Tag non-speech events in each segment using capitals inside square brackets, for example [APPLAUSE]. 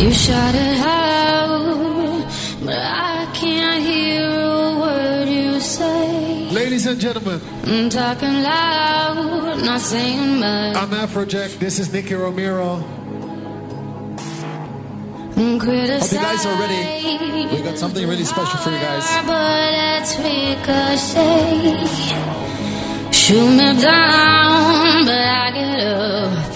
You shout it out, but I can't hear a word you say. Ladies and gentlemen, I'm talking loud, not saying much. I'm Afrojack. This is Nicky Romero. Hope you guys are ready. We got something really special for you guys. But it's ricochet. Shoot me down, but I get up.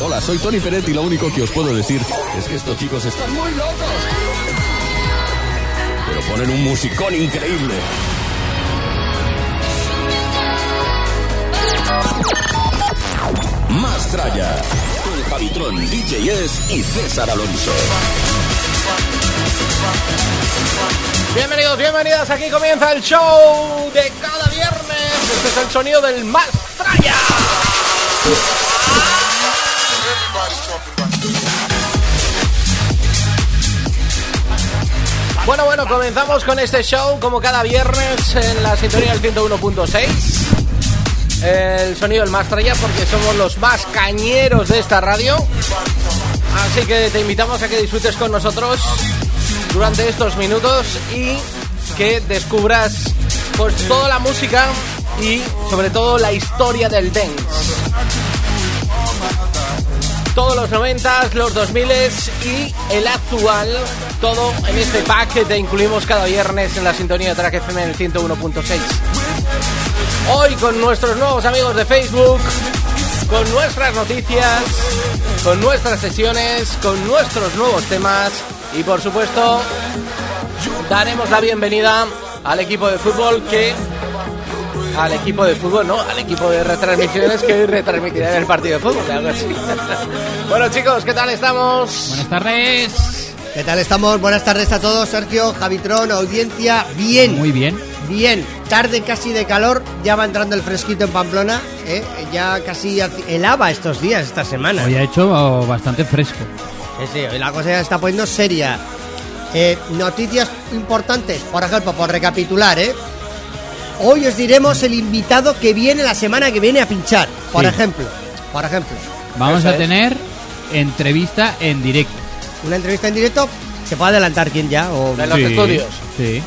Hola, soy Tony Peret y lo único que os puedo decir es que estos chicos están muy locos. Pero ponen un musicón increíble. Más tralla. Con Javitron, DJ S y César Alonso. Bienvenidos, bienvenidas, aquí comienza el show de cada viernes. Este es el sonido del más. Bueno, bueno, comenzamos con este show como cada viernes en la sintonía del 101.6. El sonido del más tralla porque somos los más cañeros de esta radio. Así que te invitamos a que disfrutes con nosotros durante estos minutos y que descubras pues toda la música y sobre todo la historia del dance. Todos los 90, los 2000 y el actual, todo en este pack que te incluimos cada viernes en la sintonía de Track FM en el 101.6. Hoy con nuestros nuevos amigos de Facebook, con nuestras noticias, con nuestras sesiones, con nuestros nuevos temas y por supuesto daremos la bienvenida al equipo de fútbol que al equipo de fútbol, no, al equipo de retransmisiones que retransmitirá el partido de fútbol, algo así. [LAUGHS] bueno chicos, ¿qué tal estamos? Buenas tardes. ¿Qué tal estamos? Buenas tardes a todos, Sergio, Javitron, audiencia. Bien, Muy bien. Bien. Tarde casi de calor, ya va entrando el fresquito en Pamplona. ¿eh? Ya casi helaba estos días, esta semana. Hoy ha hecho bastante fresco. Sí, sí, hoy la cosa ya está poniendo seria. Eh, noticias importantes, por ejemplo, por recapitular, ¿eh? Hoy os diremos el invitado que viene la semana que viene a pinchar, por Sí. ejemplo. Por ejemplo, Vamos Eso a es. tener entrevista en directo. una entrevista en directo. ¿Se puede adelantar quién ya? O De los estudios. Sí.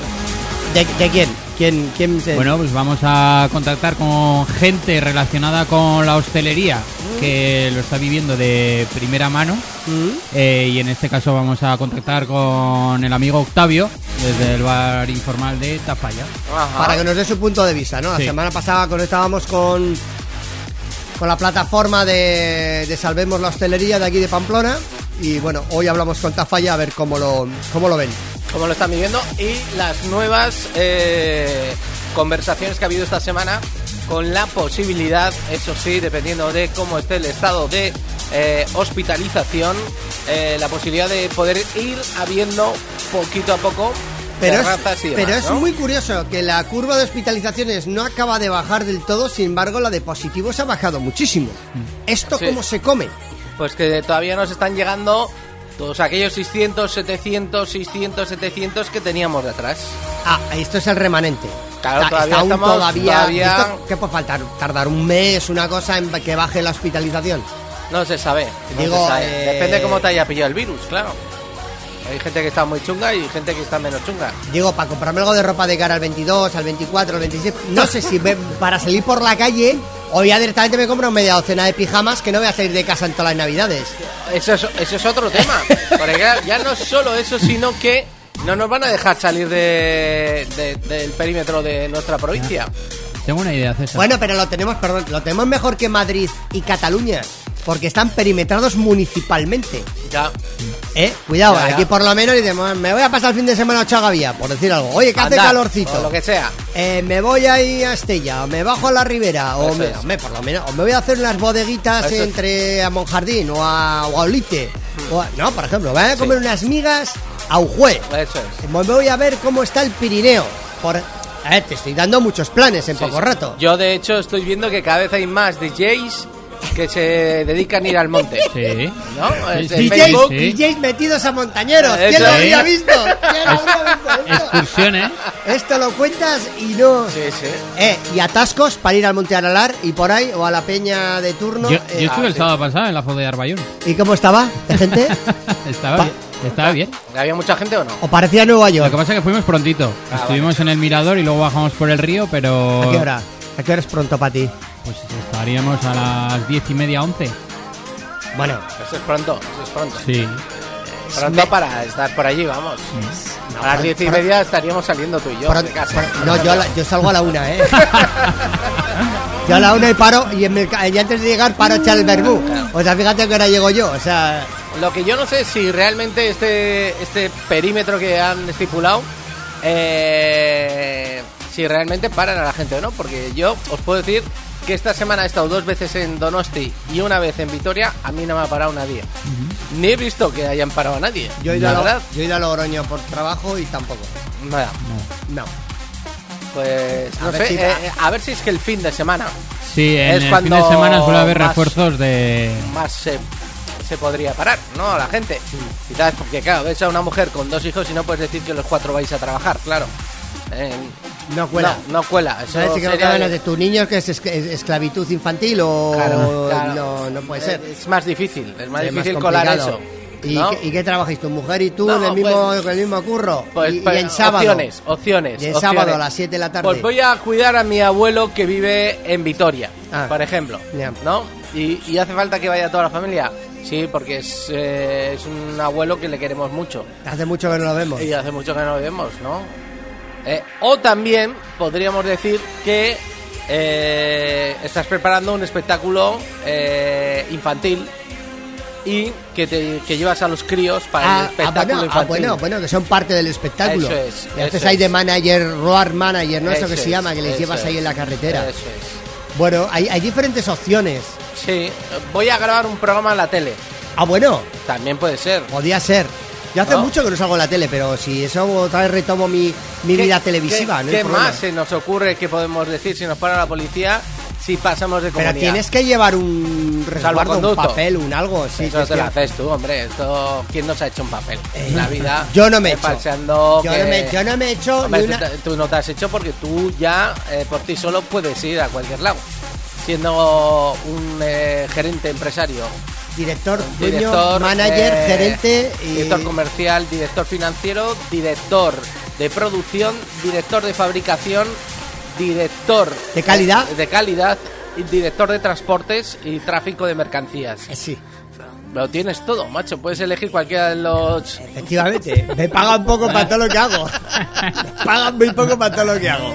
¿De, de quién? ¿Quién, quién se- Bueno, pues vamos a contactar con gente relacionada con la hostelería que lo está viviendo de primera mano. ¿Mm? Eh, y en este caso vamos a contactar con el amigo Octavio desde el bar informal de Tafalla. Ajá. para que nos dé su punto de vista, ¿no? La Sí. semana pasada conectábamos con con la plataforma de, de Salvemos la Hostelería de aquí de Pamplona y bueno, hoy hablamos con Tafalla a ver cómo lo, cómo lo ven. Cómo lo están viviendo y las nuevas eh, conversaciones que ha habido esta semana con la posibilidad, eso sí, dependiendo de cómo esté el estado de eh, hospitalización, eh, la posibilidad de poder ir habiendo poquito a poco Pero, es, terrazas y demás, pero es ¿no? muy curioso que la curva de hospitalizaciones no acaba de bajar del todo, sin embargo la de positivos ha bajado muchísimo. ¿Esto Sí. cómo se come? Pues que todavía nos están llegando todos aquellos 600, 700, 600, 700 que teníamos detrás. Ah, esto es el remanente. Claro, Está- todavía está aún estamos- todavía. todavía- ¿esto ¿Qué puede faltar? ¿Tardar un mes, una cosa en que baje la hospitalización? No se sabe. no Digo, se sabe. eh, Depende cómo te haya pillado el virus, claro. Hay gente que está muy chunga y gente que está menos chunga. Digo, para comprarme algo de ropa de cara al 22, al 24, al 26. No sé si me- para salir por la calle o ya directamente me compro media docena de pijamas que no voy a salir de casa en todas las navidades. Eso es, eso es otro tema. Porque ya, ya no es solo eso, sino que no nos van a dejar salir de, de- del perímetro de nuestra provincia. Tengo una idea, César. Bueno, pero lo tenemos, perdón, lo tenemos mejor que Madrid y Cataluña. Porque están perimetrados municipalmente. Ya. ¿Eh? Cuidado, Ya, ya. aquí por lo menos me voy a pasar el fin de semana a Ochagavía, por decir algo. Oye, que hace calorcito. o lo que sea. Eh, me voy ahí a Estella, o me bajo a la Ribera, o me, por lo menos, o me voy a hacer unas bodeguitas Eso entre a Monjardín o a, o a Olite. O a- no, por ejemplo, voy a comer unas migas a Ujue. Eso es. Me voy a ver cómo está el Pirineo. Por, a ver, te estoy dando muchos planes en Sí, poco sí. rato. Yo, de hecho, estoy viendo que cada vez hay más DJs que se dedican a ir al monte. Sí. ¿No? Sí, Es sí. DJs, Facebook. sí. DJs metidos a montañeros. ¿Quién lo es. habría visto? ¿Quién lo habría visto esto? Excursiones. Esto lo cuentas y no. Sí, sí. Eh, y atascos para ir al Monte Aralar y por ahí, o a la peña de turno. Yo, eh, yo estuve ah, el sí. sábado pasado en la foto de Arbayún. ¿Y cómo estaba? ¿De gente? [LAUGHS] estaba Pa- bien. Estaba bien. ¿Había mucha gente o no? ¿O parecía Nueva Lo York? que pasa es que fuimos prontito. Ah, Estuvimos en el mirador y luego bajamos por el río, pero. ¿A qué hora? ¿A qué hora es pronto para ti? Pues estaríamos a las diez y media, once. Bueno, Eso es pronto, eso es pronto. Sí. Pronto para estar por allí, vamos. no, A las diez y media estaríamos saliendo tú y yo de casa. no, yo, a la- yo salgo a la una, ¿eh? [LAUGHS] yo a la una y paro, y, en el ca- y antes de llegar paro a echar el verbú. O sea, fíjate que ahora llego yo, o sea... Lo que yo no sé es si realmente este, este perímetro que han estipulado, eh, si realmente paran a la gente o no, porque yo os puedo decir que esta semana he estado dos veces en Donosti y una vez en Vitoria, a mí no me ha parado nadie. Ni he visto que hayan parado a nadie. Yo he ido, la a, Lo- verdad. yo he ido a Logroño por trabajo y tampoco. Nada. No. Pues A no ver sé, si- eh, a ver si es que el fin de semana Sí, en Es el cuando fin de semana suele haber más- refuerzos de. más se, se podría parar, ¿no? A la gente. Quizás porque, claro, ves a una mujer con dos hijos y no puedes decir que los cuatro vais a trabajar, claro. Eh, No cuela. No, no cuela. Eso ¿Sabes si que no hablas de tus niños que es, es- es esclavitud infantil o Claro, claro. No, no puede ser? Es más difícil, es más Es más difícil colar complicado. eso. ¿Y, ¿no? qué, ¿Y qué trabajáis tu mujer y tú No, el mismo, pues- el mismo curro? Pues, y, y pues, en sábado. Opciones, opciones. Y en opciones. sábado a las 7 de la tarde. Pues voy a cuidar a mi abuelo que vive en Vitoria, Ah. por ejemplo. Ya. ¿No? Y, y hace falta que vaya toda la familia. Sí, porque es, eh, es un abuelo que le queremos mucho. Hace mucho que no lo vemos. Y hace mucho que no lo vemos, ¿no? Eh, o también podríamos decir que eh, estás preparando un espectáculo eh, infantil y que, te, que llevas a los críos para el Ah, ah, espectáculo bueno, ah, infantil. bueno, bueno, que son parte del espectáculo. Eso es, y haces ahí de manager, road manager, ¿no? Eso, Eso que se llama, que les llevas ahí en la carretera. Eso es. Bueno, hay, hay diferentes opciones. Sí, voy a grabar un programa en la tele. Ah, bueno, También puede ser. podía ser. Yo hace ¿No? mucho que no salgo en la tele, pero si eso otra vez retomo mi, mi ¿Qué- vida televisiva, ¿Qué, no hay qué más se nos ocurre que podemos decir si nos para la policía si pasamos de comunidad? Pero tienes que llevar un resguardo, un papel, un algo. Sí, Eso te lo haces tú, hombre. Esto, ¿Quién nos ha hecho un papel? En la vida. [LAUGHS] Yo no me he eh, hecho. falseando yo, que- no me, yo no me he hecho Hombre, tú, una... te- tú no te has hecho porque tú ya eh, por ti solo puedes ir a cualquier lado. Siendo un eh, gerente empresario, director, dueño, director, manager, eh, gerente y... director comercial, director financiero, director de producción, director de fabricación, director ¿De calidad? de, de calidad y director de transportes y tráfico de mercancías. Eh, Sí, Lo tienes todo, macho. Puedes elegir cualquiera de los. efectivamente. Me pagan poco para todo lo que hago. [LAUGHS] Me pagan muy poco para todo lo que hago.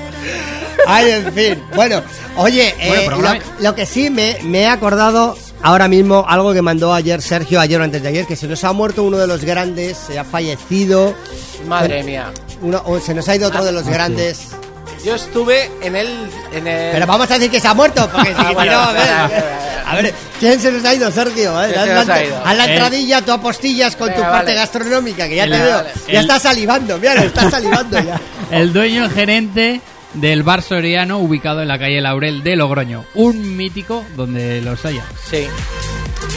Ay, en fin. Bueno, oye, Bueno, eh, lo, lo que sí me, me he acordado ahora mismo, algo que mandó ayer Sergio, ayer o antes de ayer, que se nos ha muerto uno de los grandes, se ha fallecido. Madre mía. Uno, o se nos ha ido otro de los Ah, sí. grandes. Yo estuve en el. En el Pero vamos a decir que se ha muerto, porque [LAUGHS] si Ah, bueno, no, a ver, venga, venga. a ver, ¿quién se nos ha ido, Sergio? eh? ¿Quién Haz se la, nos ha ido? haz la entradilla, tú apostillas con tu Venga, parte vale. gastronómica, que ya El- te veo. vale. Ya El- está salivando, mira, está salivando ya. [LAUGHS] El dueño gerente del bar soriano ubicado en la calle Laurel de Logroño. Un mítico donde los haya. Sí.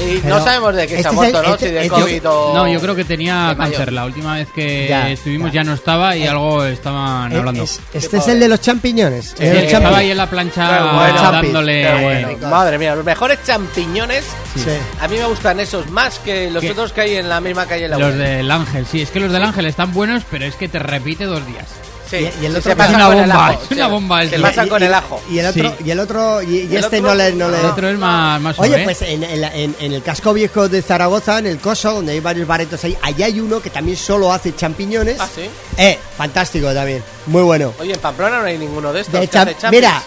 Y Pero no sabemos de qué se este ha es muerto, ¿no? este- si de este- COVID o... No, yo creo que tenía cáncer. La última vez que Ya, estuvimos ya. ya. no estaba y Eh, algo estaban Eh, hablando. es- este es el de los champiñones. el de Sí, los champi- estaba ahí en la plancha bueno. dándole... Bueno. Madre mía, los mejores champiñones. Sí. A mí me gustan esos más que los ¿Qué? otros que hay en la misma calle. La Los del Ángel, sí, es que los del Ángel están buenos, pero es que te repite dos días. Sí, Y- y el sí, otro se pasa es una con el bomba, ajo, es una bomba Se pasa Y- con el ajo. Y el otro, Sí. y, el otro y, y El este otro- no le. No le El otro es más, más Oye, sobre. pues en, en la- en- en el casco viejo de Zaragoza, en el Coso, donde hay varios baretos ahí, allá hay uno que también solo hace champiñones. Ah, sí. Eh, fantástico también. Muy bueno. Oye, en Pamplona no hay ninguno de estos. De que hace. Mira,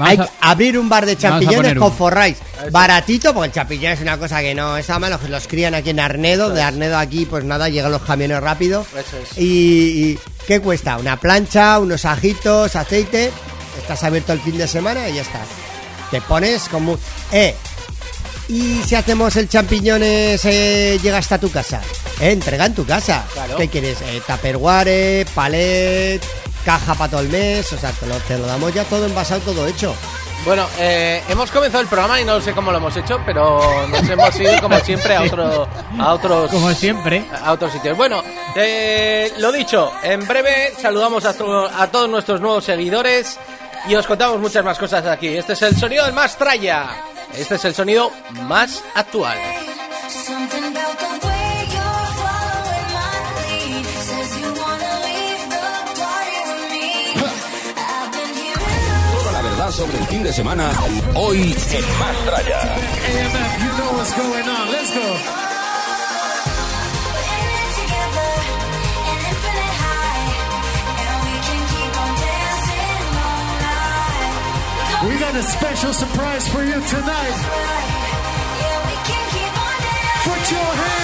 Vamos hay a- que abrir un bar de champiñones con forráis. Eso. Baratito, porque el champiñón es una cosa que no está mal. Los, los crían aquí en Arnedo. Eso De es. Arnedo aquí, pues nada, llegan los camiones rápido. Eso es. Y, y ¿qué cuesta? Una plancha, unos ajitos, aceite. Estás abierto el fin de semana y ya está. Te pones como... Eh, y si hacemos el champiñones, eh, llega hasta tu casa. Eh, entrega en tu casa. Claro. ¿Qué quieres? Eh, tupperware, palet, caja para todo el mes. O sea, te lo, te lo damos ya todo envasado, todo hecho. Bueno, eh, hemos comenzado el programa y no sé cómo lo hemos hecho, pero nos hemos ido como [LAUGHS] siempre a otro, a otros, Como siempre. a otros sitios. Bueno, eh, lo dicho, en breve saludamos a, to- a todos nuestros nuevos seguidores y os contamos muchas más cosas aquí. Este es el sonido del más tralla. Este es el sonido más actual. sobre el fin de semana, hoy en Más We got a special surprise for you tonight. Put your hands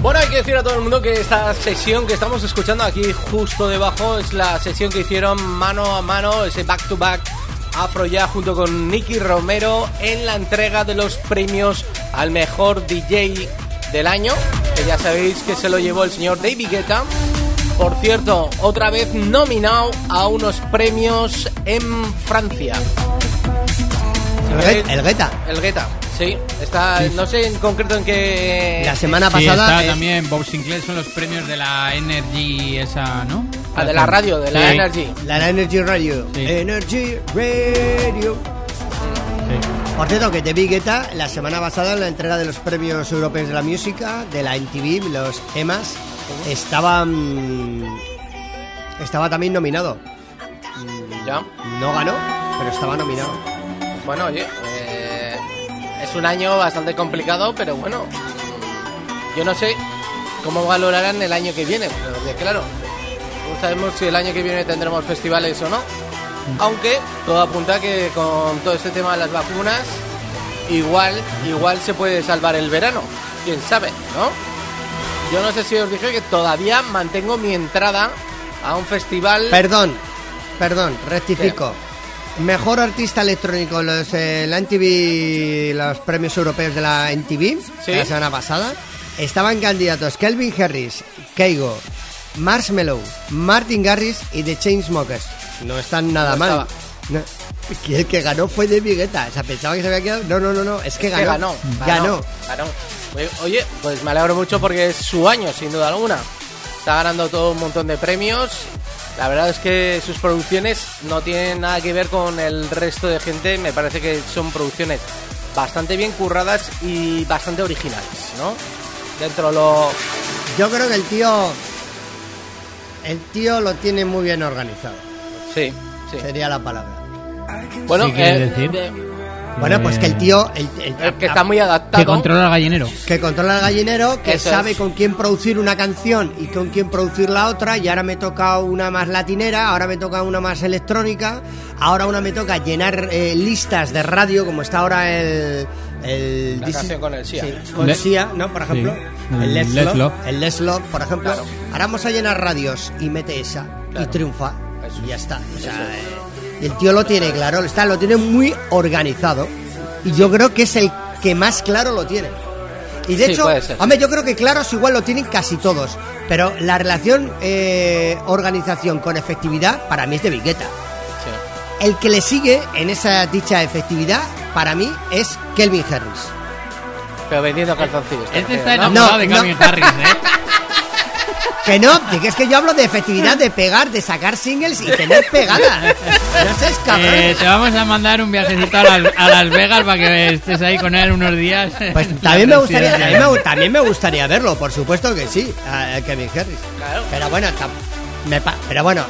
Bueno, hay que decir a todo el mundo que esta sesión que estamos escuchando aquí justo debajo es la sesión que hicieron mano a mano, ese back to back Afro ya junto con Nicky Romero en la entrega de los premios al mejor DJ del año ya sabéis que se lo llevó el señor David Guetta. Por cierto, otra vez nominado a unos premios en Francia. El, eh, el Guetta. El Guetta, sí. Está, no sé en concreto en qué... La semana sí. Está también Bob Sinclair, son los premios de la Energy esa, ¿no? Ah, de la radio, de la. Energy. La Energy Radio. Energy Radio. Por cierto, que David Guetta, la semana pasada en la entrega de los premios europeos de la música, de la MTV, los EMAs, estaba. mm, estaba también nominado. Ya. No ganó, pero estaba nominado. Bueno, oye, eh, es un año bastante complicado, pero bueno, yo no sé cómo valorarán el año que viene, porque claro, no sabemos si el año que viene tendremos festivales o no. Aunque todo apunta que con todo este tema de las vacunas, igual, igual se puede salvar el verano, quién sabe, ¿no? Yo no sé si os dije que todavía mantengo mi entrada a un festival. Perdón, perdón, rectifico. Mejor artista electrónico, los, eh, la MTV, los premios europeos de la MTV, Sí. la semana pasada, estaban candidatos Kelvin Harris, Keigo, Marshmello, Martin Garrix y The Chainsmokers. No están nada No mal. estaba. No. Y el que ganó fue de Guetta. O sea, pensaba que se había quedado. No, no, no, no. Es que Es que ganó. ganó, Ganó. ganó. Oye, Oye, pues me alegro mucho porque es su año, sin duda alguna. Está ganando todo un montón de premios. La verdad es que sus producciones no tienen nada que ver con el resto de gente. Me parece que son producciones bastante bien curradas y bastante originales, ¿no? Dentro lo... Yo creo que el tío. El tío lo tiene muy bien organizado. Sí, sí. Sería la palabra. Bueno, ¿Qué quiere eh, decir? de- Bueno, pues que el tío. el- el- el que está muy adaptado. Que controla el gallinero. que controla el gallinero, que Eso sabe es. con quién producir una canción y con quién producir la otra, y ahora me toca una más latinera, ahora me toca una más electrónica, ahora una me toca llenar eh, listas de radio, como está ahora el... el La canción con el Sia. sí, con Le- Sia, ¿no? Por ejemplo. Sí. El Let's, Let's Love, Love. El Let's Love, por ejemplo. Claro. Ahora vamos a llenar radios y mete esa y triunfa. Eso Y ya es. está. O sea, eh, el tío lo tiene claro, está, lo tiene muy organizado. Y yo creo que es el que más claro lo tiene. Y de Sí, hecho, hombre, yo creo que claros igual lo tienen casi todos. Pero la relación eh, organización con efectividad para mí es de Vigueta. Sí. El que le sigue en esa dicha efectividad para mí es Kelvin Harris. Pero vendiendo calzoncillos. te Este está ¿no? enamorado No, de no. Calvin Harris, ¿eh? [LAUGHS] Que no, que es que yo hablo de efectividad de pegar, de sacar singles y tener pegada. No seas cabrón. Eh, te vamos a mandar un viajecito a Las, a Las Vegas para que estés ahí con él unos días. Pues [LAUGHS] también me gustaría, también me, también me gustaría verlo, por supuesto que sí, a Kevin Harris. Claro. Pero bueno, me pa- pero bueno.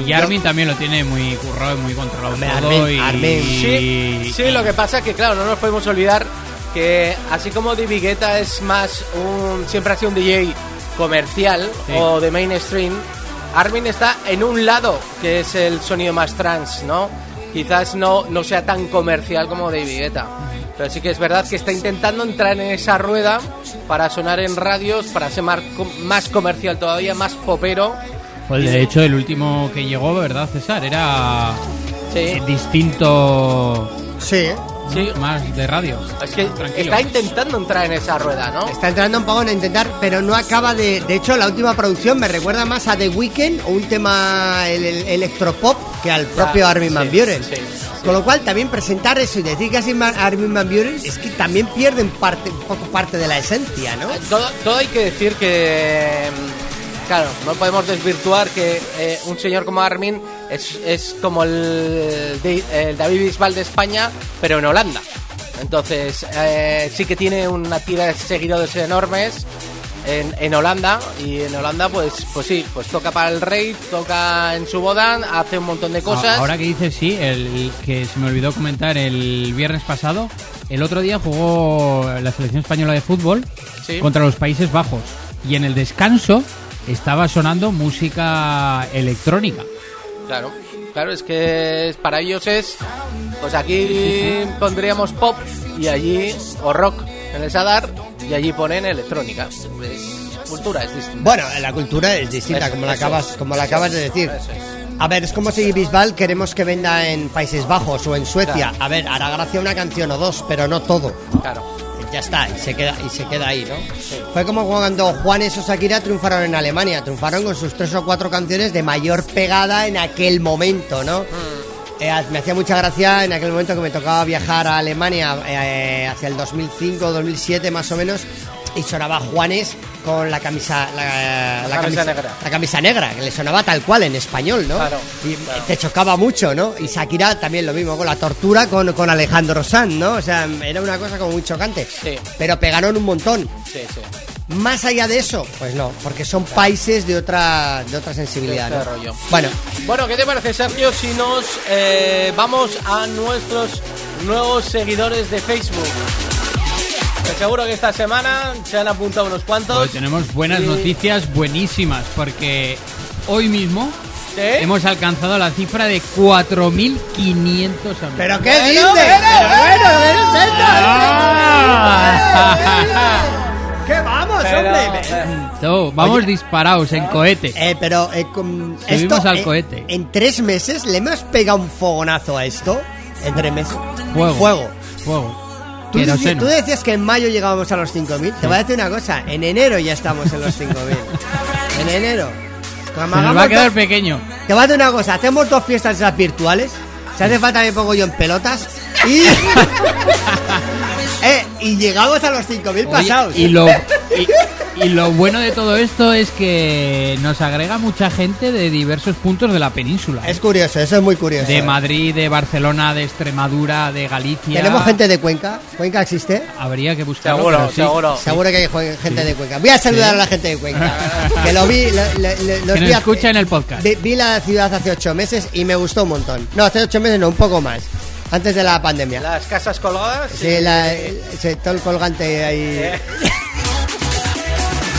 Y yo- Armin también lo tiene muy currado y muy controlado todo. Armin- y, Armin. Sí, sí, lo que pasa es que, claro, no nos podemos olvidar que así como David Guetta es más un. siempre ha sido un DJ comercial Sí. o de mainstream, Armin está en un lado que es el sonido más trans, ¿no? Quizás no, no sea tan comercial como David Guetta. Pero sí que es verdad que está intentando entrar en esa rueda para sonar en radios, para ser más, más comercial todavía, más popero. Pues de hecho, el último que llegó, ¿verdad, César? Era Sí, distinto, Sí. Sí. más de radio. Es que Tranquilo. está intentando entrar en esa rueda, ¿no? está entrando un poco en intentar, pero no acaba de. De hecho, la última producción me recuerda más a The Weeknd o un tema el, el- electropop que al propio Armin Van sí, Buren. sí, sí. Con lo cual, también presentar eso y decir que es Armin Armin Van Buren es que también pierden parte, un poco parte de la esencia, ¿no? Todo, todo hay que decir que, mm, claro, no podemos desvirtuar que eh, un señor como Armin es, es como el, el David Bisbal de España, pero en Holanda. Entonces, eh, sí que tiene una tira de seguidores enormes en, en Holanda y en Holanda pues pues sí, pues toca para el rey, toca en su boda, hace un montón de cosas. A- Ahora que dices sí, el que se me olvidó comentar el viernes pasado, el otro día jugó la selección española de fútbol Sí. contra los Países Bajos y en el descanso estaba sonando música electrónica. Claro, claro, es que para ellos es, pues aquí pondríamos pop y allí, o rock en el Sadar, y allí ponen electrónica. Es cultura, es distinta. Bueno, la cultura es distinta, Eso, como la acabas, es, como la acabas de decir. es. A ver, es como si Bisbal queremos que venda en Países Bajos o en Suecia. Claro. A ver, hará gracia una canción o dos, pero no todo. Claro. Ya está, y se queda, y se queda ahí, ¿no? Fue como cuando Juanes o Shakira triunfaron en Alemania, triunfaron con sus tres o cuatro canciones de mayor pegada en aquel momento, ¿no? Eh, me hacía mucha gracia en aquel momento que me tocaba viajar a Alemania eh, hacia el 2005 o 2007 más o menos y sonaba Juanes con la camisa la, La camisa negra. la camisa negra que le sonaba tal cual en español no Claro, y te chocaba mucho no y Shakira también lo mismo con la tortura con, con Alejandro Sanz no o sea era una cosa como muy chocante Sí. pero pegaron un montón Sí, sí. más allá de eso pues no porque son países de otra de otra sensibilidad De ¿no? este rollo. bueno Bueno, ¿qué te parece, Sergio, si nos eh, vamos a nuestros nuevos seguidores de Facebook? Que seguro que esta semana se han apuntado unos cuantos. Hoy tenemos buenas Y- noticias buenísimas porque hoy mismo ¿Sí? hemos alcanzado la cifra de 4.500 amigos. pero qué dices bueno, pero bueno, ¿qué. ¿Qué vamos, Pero- hombre? Tú, vamos Oye. disparados en cohete. Eh, pero eh, con Subimos esto, al eh, cohete. En tres meses le hemos pegado un fogonazo a esto. En tres meses. Fuego. Fuego. Fuego. Tú, tú decías que en mayo llegábamos a los 5.000. Te voy a decir una cosa. En enero ya estamos en los 5.000. en enero. Como Se nos va a quedar pequeño. Te voy a decir una cosa. Hacemos dos fiestas esas virtuales. Si hace falta me pongo yo en pelotas. Y... [LAUGHS] eh, y llegamos a los 5.000 Oye, pasados. y lo [LAUGHS] y, y lo bueno de todo esto es que nos agrega mucha gente de diversos puntos de la península. Es curioso, eso es muy curioso. de eh. Madrid, de Barcelona, de Extremadura, de Galicia. Tenemos gente de Cuenca. ¿Cuenca existe? Habría que buscarlo. Seguro, sí. seguro. Seguro que hay gente de Cuenca. Voy a saludar Sí. a la gente de Cuenca. [LAUGHS] que lo vi. lo- lo- los Que hace- escucha en el podcast. Vi, vi la ciudad hace ocho meses y me gustó un montón. No, hace ocho meses no, un poco más. Antes de la pandemia. Las casas colgadas. Sí, la, el colgante ahí. [LAUGHS]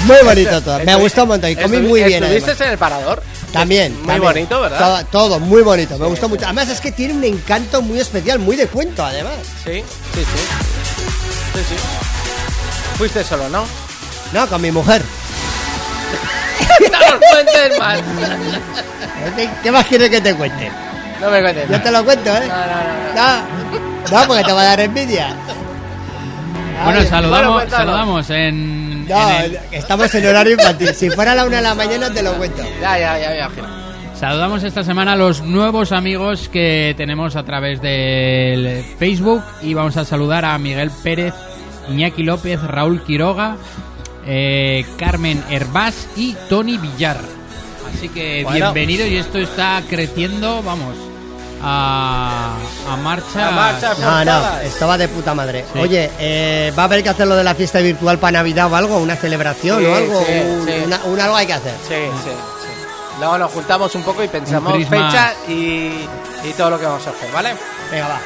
Muy bonito todo. Me gustó un montón y comí muy bien. ¿Estuviste además. en el parador? También. Muy también. bonito, ¿verdad? Todo, todo muy bonito. Me gustó mucho. Además es que tiene un encanto muy especial, muy de cuento, además. Sí, sí, sí. Sí, sí. Fuiste solo, ¿no? No, con mi mujer. [LAUGHS] no nos cuentes más. ¿Qué- [LAUGHS] ¿Qué más quieres que te cuente? No me cuentes Yo te lo cuento, ¿eh? No, no, no. No, no, porque te va a dar envidia. Bueno, saludamos, bueno, saludamos en, No, en el- estamos en horario infantil. Si fuera la una de la mañana te lo cuento. Ya, ya, ya, ya. imagino. Saludamos esta semana a los nuevos amigos que tenemos a través del Facebook y vamos a saludar a Miguel Pérez, Iñaki López, Raúl Quiroga, eh, Carmen Herbás y Tony Villar. Así que Bueno. bienvenido y esto está creciendo, vamos, a, a marcha. A marcha. No, no, esto va de puta madre. Sí. Oye, eh, ¿va a haber que hacer lo de la fiesta virtual para Navidad o algo? ¿Una celebración Sí, o algo? sí, un, sí. una- un algo hay que hacer. Sí, sí, sí. Luego nos juntamos un poco y pensamos fecha y, y todo lo que vamos a hacer, ¿vale? Venga, va.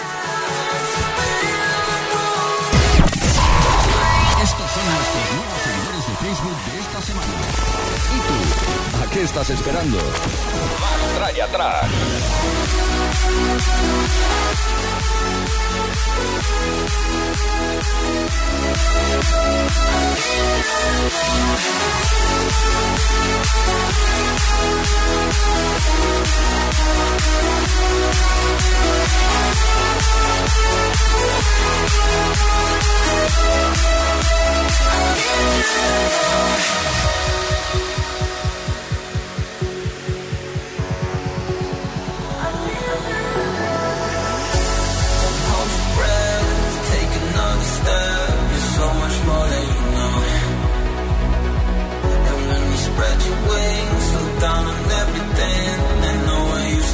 Estos son nuestros nuevos seguidores de Facebook de esta semana. ¿Y tú? ¿A qué estás esperando? Trae atrás. Take another step. You're so much more than you know. And when you spread your wings, look down on everything and know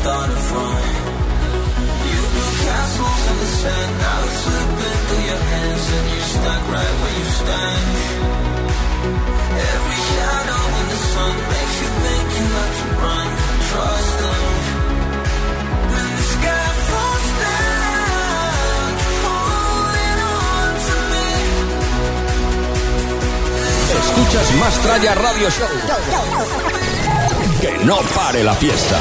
you started from. You built castles in the sand, now it's slipping through your hands, and you're stuck right where you stand. Every shadow in the sun makes you think you have to run. Trust them. When the sky falls down, holding on to me. Escuchas más Traya Radio Show. Que no pare la fiesta.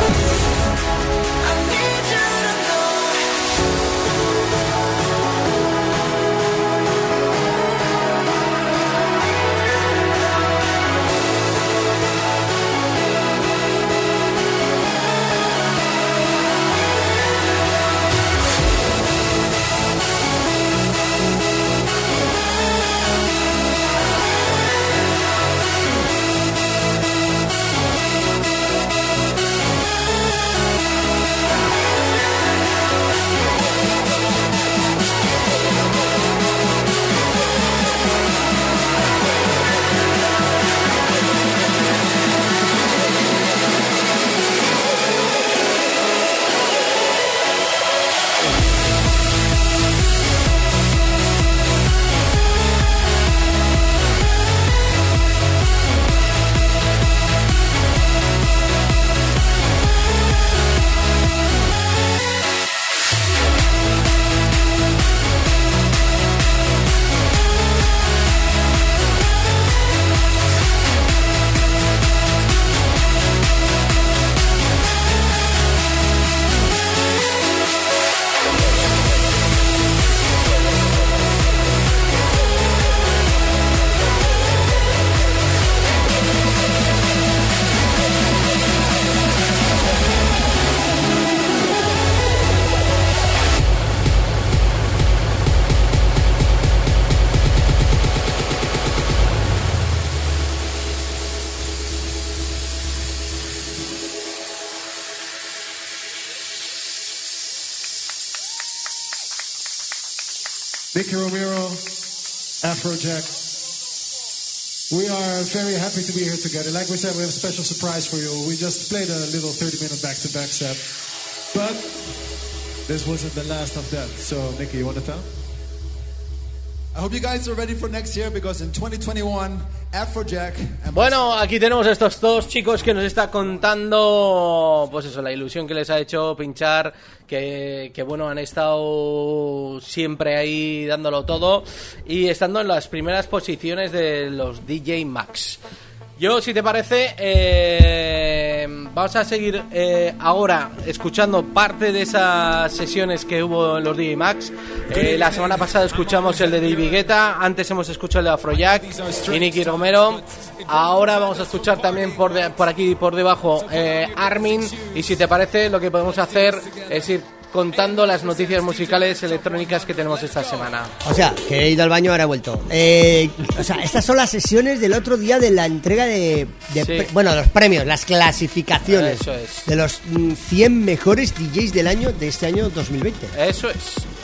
Nicky Romero, Afrojack. We are very happy to be here together. Like we said, we have a special surprise for you. We just played a little 30 minute back to back set. But this wasn't the last of that. So, Nicky, you want to tell? Bueno, aquí tenemos a estos dos chicos que nos está contando, pues eso, la ilusión que les ha hecho pinchar, que, que bueno, han estado siempre ahí dándolo todo y estando en las primeras posiciones de los DJ Max. Yo, si te parece, eh, vamos a seguir eh, ahora escuchando parte de esas sesiones que hubo en los DJ Max. Eh, la semana pasada escuchamos el de David Guetta, antes hemos escuchado el de Afrojack y Nicky Romero. Ahora vamos a escuchar también por, de- por aquí, por debajo, Armin. Y si te parece, lo que podemos hacer es ir contando las noticias musicales electrónicas que tenemos esta semana. O sea, que he ido al baño ahora he vuelto. Eh, o sea, estas son las sesiones del otro día de la entrega de, de Sí. pre- bueno, los premios, las clasificaciones Eso es. de los mm, 100 mejores DJs del año de este año 2020. Eso es,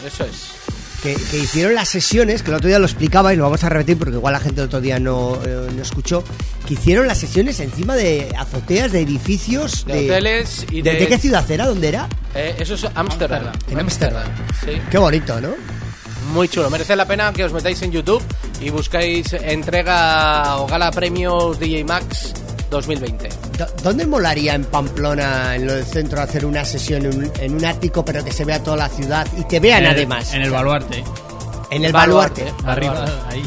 eso es. Que, que hicieron las sesiones, que el otro día lo explicaba y lo vamos a repetir porque igual la gente el otro día no, eh, no escuchó, que hicieron las sesiones encima de azoteas de edificios De hoteles y ¿De, de- de qué ciudad era? ¿Dónde era? Eh, eso es Ámsterdam. En Ámsterdam. Sí. Qué bonito, ¿no? Muy chulo, merece la pena que os metáis en YouTube y buscáis entrega o gala premios DJ Max 2020. Do- ¿Dónde molaría en Pamplona, en el centro, hacer una sesión en un, en un ático, pero que se vea toda la ciudad y te vean En el- además? En el baluarte. En el Baluarte. baluarte. Arriba, ahí.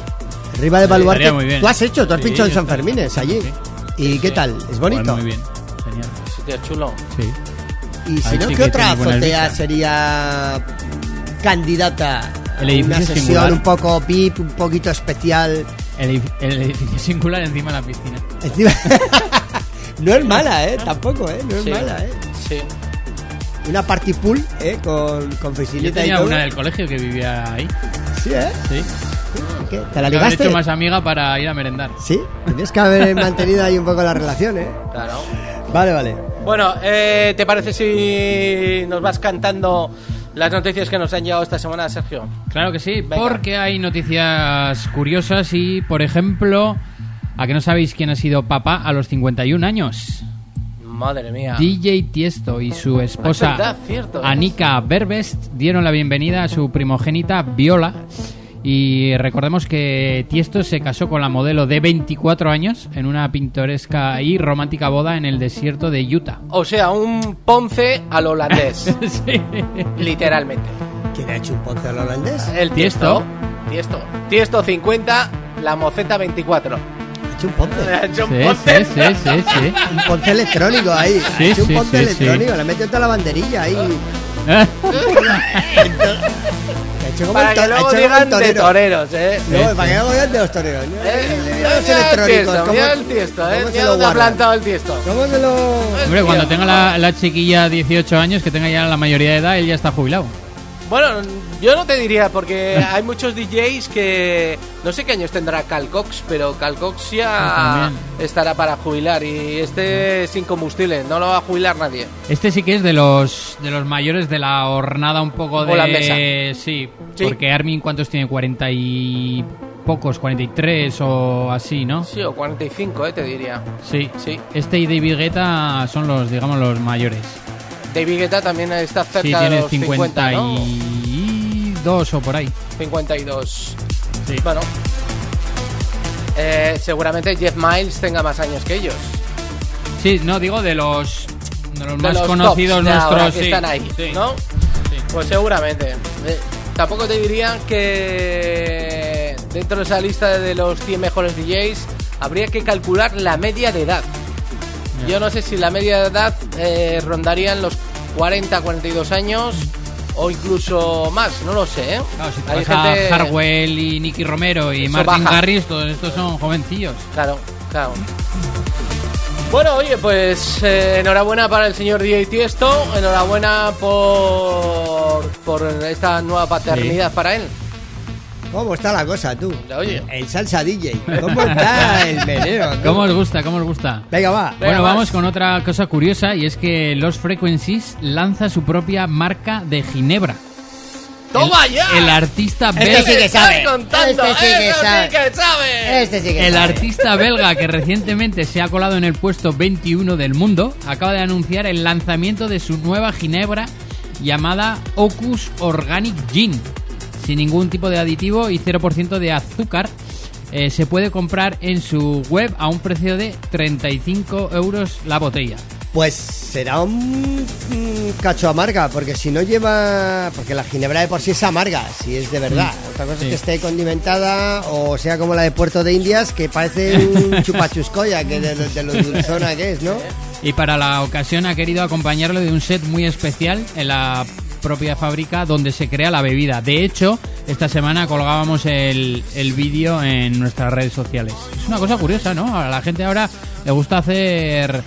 Arriba de baluarte. muy bien. Tú has hecho, tú has Sí, pinchado en San está- Fermines allí. sí. ¿Y qué tal? ¿Es bonito? Pues muy bien. Genial. Sitio chulo. Sí. Y si no, sí ¿qué que otra azotea sería candidata El edificio una sesión singular. un poco VIP, un poquito especial? El, edif- el edificio singular encima de la piscina. Encima... [LAUGHS] no es mala, ¿eh? Tampoco, ¿eh? No es Sí. mala, ¿eh? Sí. Una party pool, ¿eh? Con, con Yo piscinita y tenía todo. una del colegio que vivía ahí. Sí, ¿eh? Sí. ¿Qué? ¿Te la ligaste? hecho más amiga para ir a merendar. Sí, tenías que haber [LAUGHS] mantenido ahí un poco la relación, ¿eh? Claro. Vale, vale. Bueno, eh, ¿te parece si nos vas cantando las noticias que nos han llegado esta semana, Sergio? Claro que sí, Venga. porque hay noticias curiosas y, por ejemplo, ¿a que no sabéis quién ha sido papá a los 51 años? Madre mía. DJ Tiesto y su esposa verdad. Anika Berbest dieron la bienvenida a su primogénita Viola. Y recordemos que Tiesto se casó con la modelo de 24 años en una pintoresca y romántica boda en el desierto de Utah. O sea, un Ponce al holandés, [LAUGHS] Sí. literalmente. ¿Quién ha hecho un ponce al holandés? El Tiesto. Tiesto. Tiesto 50, la Moceta 24. Ha hecho un ponce. Ha hecho un Sí, Ponce. sí, sí, sí, sí. Un ponce electrónico ahí. Sí, ha hecho sí, un ponce sí, electrónico. sí. Le ha metido toda la banderilla ahí. [LAUGHS] Ha hecho como Para el que luego digan el de torero. toreros, ¿eh? No, para que luego digan de los toreros. Eh, Mira los mira el tiesto, cómo- mira el tiesto, ¿eh? Mira lo dónde ha plantado el tiesto. ¿Cómo se lo...? Hombre, cuando tenga la, la chiquilla 18 años, que tenga ya la mayoría de edad, él ya está jubilado. Bueno, yo no te diría, porque hay muchos DJs que. No sé qué años tendrá Cal Cox, pero Cal Cox ya Ah, estará para jubilar. Y este sin combustible, no lo va a jubilar nadie. Este sí que es de los de los mayores de la hornada un poco de... Holandesa. Sí, Sí. porque Armin, ¿cuántos tiene? 40 y pocos, 43 o así, ¿no? Sí, o 45, eh, te diría. Sí. Sí. Este y David Guetta son los, digamos, los mayores. David Guetta también está cerca Sí, de los 50, ¿no? 52 o por ahí. 52. Sí. Bueno. Eh, seguramente Jeff Miles tenga más años que ellos. Sí, no, digo de los, de los De más los conocidos nuestros. que sí. están ahí, Sí. ¿no? Sí. Pues seguramente. Eh, tampoco te diría que dentro de esa lista de los 100 mejores DJs habría que calcular la media de edad. Yo no sé si la media de edad eh, rondarían los 40, 42 años o incluso más, no lo sé. ¿eh? Claro, si te Hay gente- Harwell y Nicky Romero y Eso Martin baja. Garrix, todos estos son jovencillos. Claro, claro. Bueno, oye, pues eh, enhorabuena para el señor DJ Tiesto, enhorabuena por, por esta nueva paternidad para él. ¿Cómo está la cosa, tú? Oye. El salsa DJ. ¿Cómo está el meneo? tú? ¿Cómo os gusta? ¿Cómo os gusta? Venga, va. Bueno, vas. vamos con otra cosa curiosa y es que Los Frequencies lanza su propia marca de Ginebra. ¡Toma ya! El artista Este belga. sí que sabe. Estoy contando, Este sí que eso sabe. sí que sabe. Este sí que El sabe. artista belga que recientemente se ha colado en el puesto 21 del mundo acaba de anunciar el lanzamiento de su nueva ginebra llamada Ocus Organic Gin. Sin ningún tipo de aditivo y 0% de azúcar. Eh, se puede comprar en su web a un precio de 35 euros la botella. Pues será un, un cacho amarga, porque si no lleva. Porque la ginebra de por sí es amarga, si es de verdad. Otra cosa Sí. es que esté condimentada o sea como la de Puerto de Indias, que parece un [LAUGHS] chupachuscoya, que de, de lo dulzona que es, ¿no? Y para la ocasión ha querido acompañarlo de un set muy especial en la propia fábrica donde se crea la bebida. De hecho, esta semana colgábamos el, el vídeo en nuestras redes sociales. Es una cosa curiosa, ¿no? A la gente ahora le gusta hacer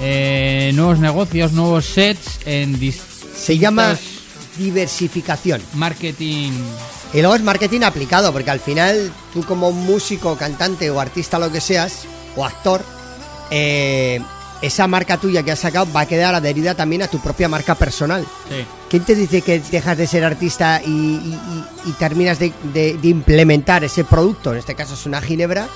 eh, nuevos negocios, nuevos sets en Se llama diversificación. marketing. Y luego es marketing aplicado, porque al final tú como músico, cantante o artista, lo que seas, o actor, eh, esa marca tuya que has sacado va a quedar adherida también a tu propia marca personal. Sí. ¿Quién te dice que dejas de ser artista y, y- y- y terminas de, de- de implementar ese producto? En este caso es una ginebra.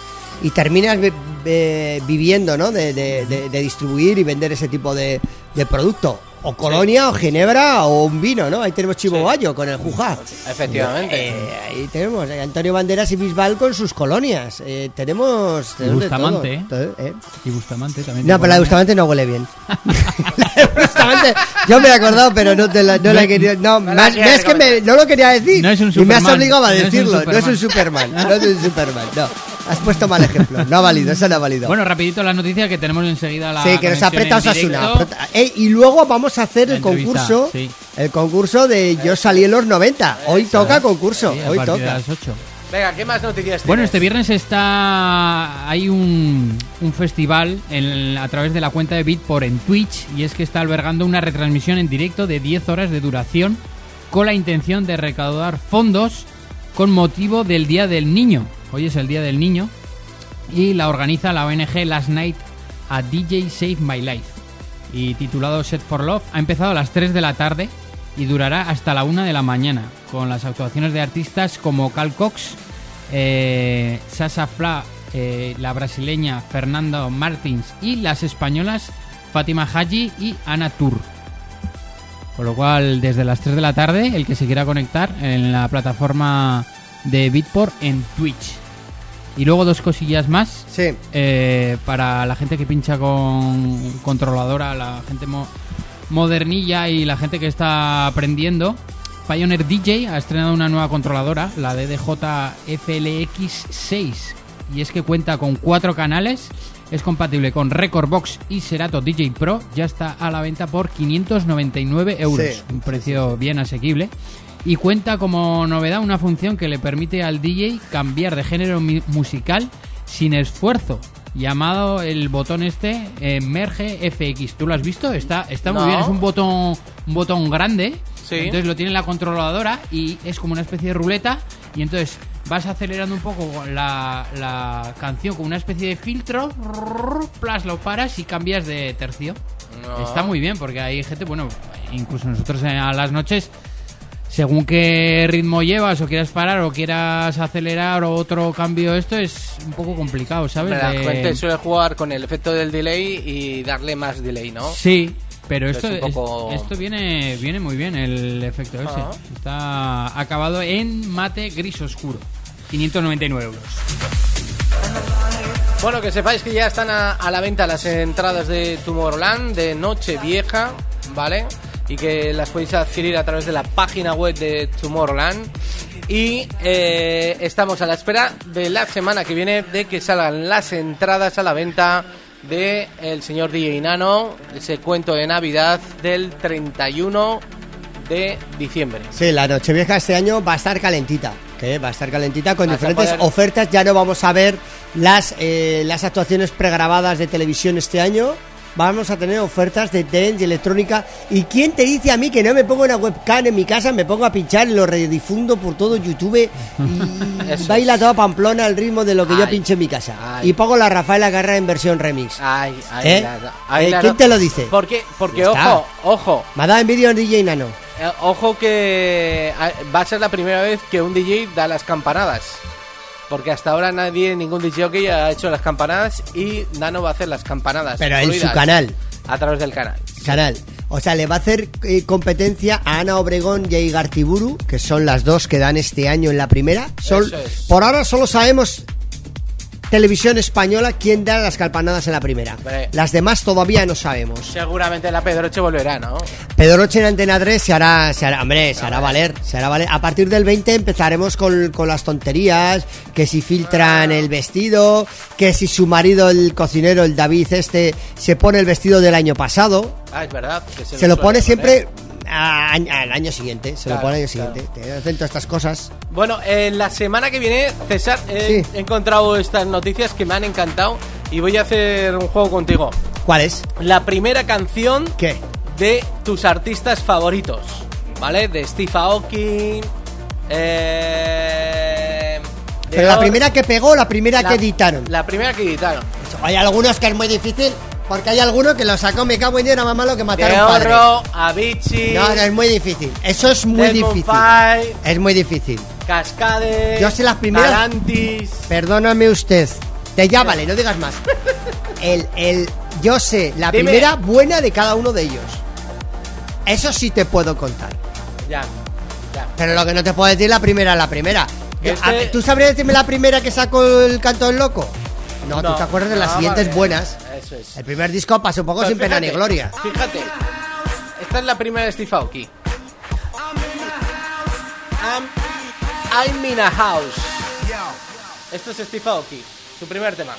Y terminas vi- eh, viviendo, ¿no? De, distribuir y vender ese tipo de producto. O colonia, o ginebra, o un vino, ¿no? Ahí tenemos Chivo Bayo con el Jujá. Efectivamente. Eh, ahí tenemos Antonio Banderas y Bisbal con sus colonias. Eh, tenemos. de Bustamante, ¿eh? todo, todo, ¿eh? Y Bustamante también. No, pero la de Bustamante no huele bien. [LAUGHS] la de Bustamante, yo me he acordado, pero no, te la, no la he querido. No, No más, es que me- no lo quería decir. No es un y me has Superman. obligado a No es un decirlo. No es un Superman. Superman. No es un Superman. No. Has puesto mal ejemplo. No ha valido, eso no ha valido. Bueno, rapidito las noticias que tenemos enseguida la sí, que nos aprieta Osasuna. Eh, y luego vamos a hacer La el concurso. sí. El concurso de Yo salí en los 90. Hoy toca concurso. Sí, a Hoy partir de toca. las 8. Venga, ¿qué más noticias Bueno, tienes? este viernes está hay un, un festival en- a través de la cuenta de Bitport en Twitch y es que está albergando una retransmisión en directo de 10 horas de duración con la intención de recaudar fondos con motivo del Día del Niño. Hoy es el Día del Niño y la organiza la ONG Last Night a DJ Save My Life y titulado Set for Love ha empezado a las 3 de la tarde y durará hasta la 1 de la mañana con las actuaciones de artistas como Cal Cox, eh, Sasa Fla, eh, la brasileña Fernando Martins y las españolas Fátima Haji y Ana Tur. Con lo cual, desde las 3 de la tarde, el que se quiera conectar en la plataforma de Bitport en Twitch. Y luego dos cosillas más Sí. eh, para la gente que pincha con controladora, la gente mo- modernilla y la gente que está aprendiendo. Pioneer DJ ha estrenado una nueva controladora, la DDJ FLX6, y es que cuenta con cuatro canales, es compatible con Record Box y Serato DJ Pro, ya está a la venta por 599 euros, Sí. un precio bien asequible. Y cuenta como novedad una función que le permite al DJ cambiar de género musical sin esfuerzo. Llamado el botón este eh, Merge FX. ¿Tú lo has visto? Está, está muy No. bien. Es un botón, un botón grande. Sí. Entonces lo tiene la controladora y es como una especie de ruleta. Y entonces vas acelerando un poco la, la canción con una especie de filtro. Plus lo paras y cambias de tercio. No. Está muy bien porque hay gente, bueno, incluso nosotros a las noches, según qué ritmo llevas o quieras parar o quieras acelerar o otro cambio, esto es un poco complicado, ¿sabes? La De- gente suele jugar con el efecto del delay y darle más delay, ¿no? Sí, pero Es esto, poco- es- esto viene, viene muy bien el efecto ese. Está acabado en mate gris oscuro. 599 euros. Bueno, que sepáis que ya están a, a la venta las entradas de Tomorrowland de Noche Vieja, ¿vale? Y que las podéis adquirir a través de la página web de Tomorrowland. Y eh, estamos a la espera de la semana que viene de que salgan las entradas a la venta de el señor DJ Nano, ese cuento de Navidad del 31 de diciembre. Sí, la Nochevieja este año va a estar calentita. Que va a estar calentita con Vas diferentes poder- ofertas. Ya no vamos a ver las, eh, las actuaciones pregrabadas de televisión este año. Vamos a tener ofertas de dance y electrónica. ¿Y quién te dice a mí que no me pongo una webcam en mi casa, me pongo a pinchar y lo redifundo por todo YouTube y [LAUGHS] Eso baila es. toda Pamplona al ritmo de lo que yo Ay, pinche en mi casa? ay. Y pongo la Rafaela Guerra en versión remix. Ay, ay, ¿Eh? la- Eh, la- ¿quién te lo dice? Porque, porque ojo, ojo, Me ha dado envidia DJ Nano. eh, ojo que ah, va a ser la primera vez que un DJ da las campanadas. Porque hasta ahora nadie, ningún DJ que ha hecho las campanadas y Nano va a hacer las campanadas. Pero en su canal. A través del canal. Canal. O sea, le va a hacer eh, competencia a Ana Obregón y a Igartiburu, que son las dos que dan este año en la primera. Es. Por ahora solo sabemos televisión española quién da las campanadas en la primera. Las demás todavía no sabemos. Seguramente la Pedroche volverá, ¿no? Pedroche en Antena 3 se hará, se hará, hombre, se hará valer, se hará valer. A partir del 20 empezaremos con, con las tonterías, que si filtran el vestido, que si su marido, el cocinero, el David este, se pone el vestido del año pasado. Ah, es verdad. que Se lo suele pone poner. siempre a- al año siguiente, se lo Claro, pone al año claro. siguiente. Te hacen todas estas cosas. Bueno, en la semana que viene, César, he Sí. he encontrado estas noticias que me han encantado y voy a hacer un juego contigo. ¿Cuál es? La primera canción ¿Qué? de tus artistas favoritos, ¿vale? De Steve Aoki, eh, Pero la primera que pegó, la primera la- que editaron. La primera que editaron. Hay algunos que es muy difícil, porque hay alguno que lo sacó, me cago en Dios, era más malo que matar a un padre. Avicii, No, no, es muy difícil. Eso es muy difícil. Five, Es muy difícil. Cascade, Yo sé las primeras- Tarantis. Perdóname usted. Te ya vale, no digas más. El, el, yo sé la Dime. primera buena de cada uno de ellos. Eso sí te puedo contar. Ya, ya. Pero lo que no te puedo decir la primera, la primera. Yo- Este- ¿Tú sabrías decirme la primera que sacó el canto del loco? No, tú te acuerdas de las no, siguientes vale. buenas. Eso es. El primer disco pasó un poco Pero sin pena ni gloria. Fíjate, esta es la primera de Steve Aoki. I'm, I'm in a house. Esto es Steve Aoki, su primer tema.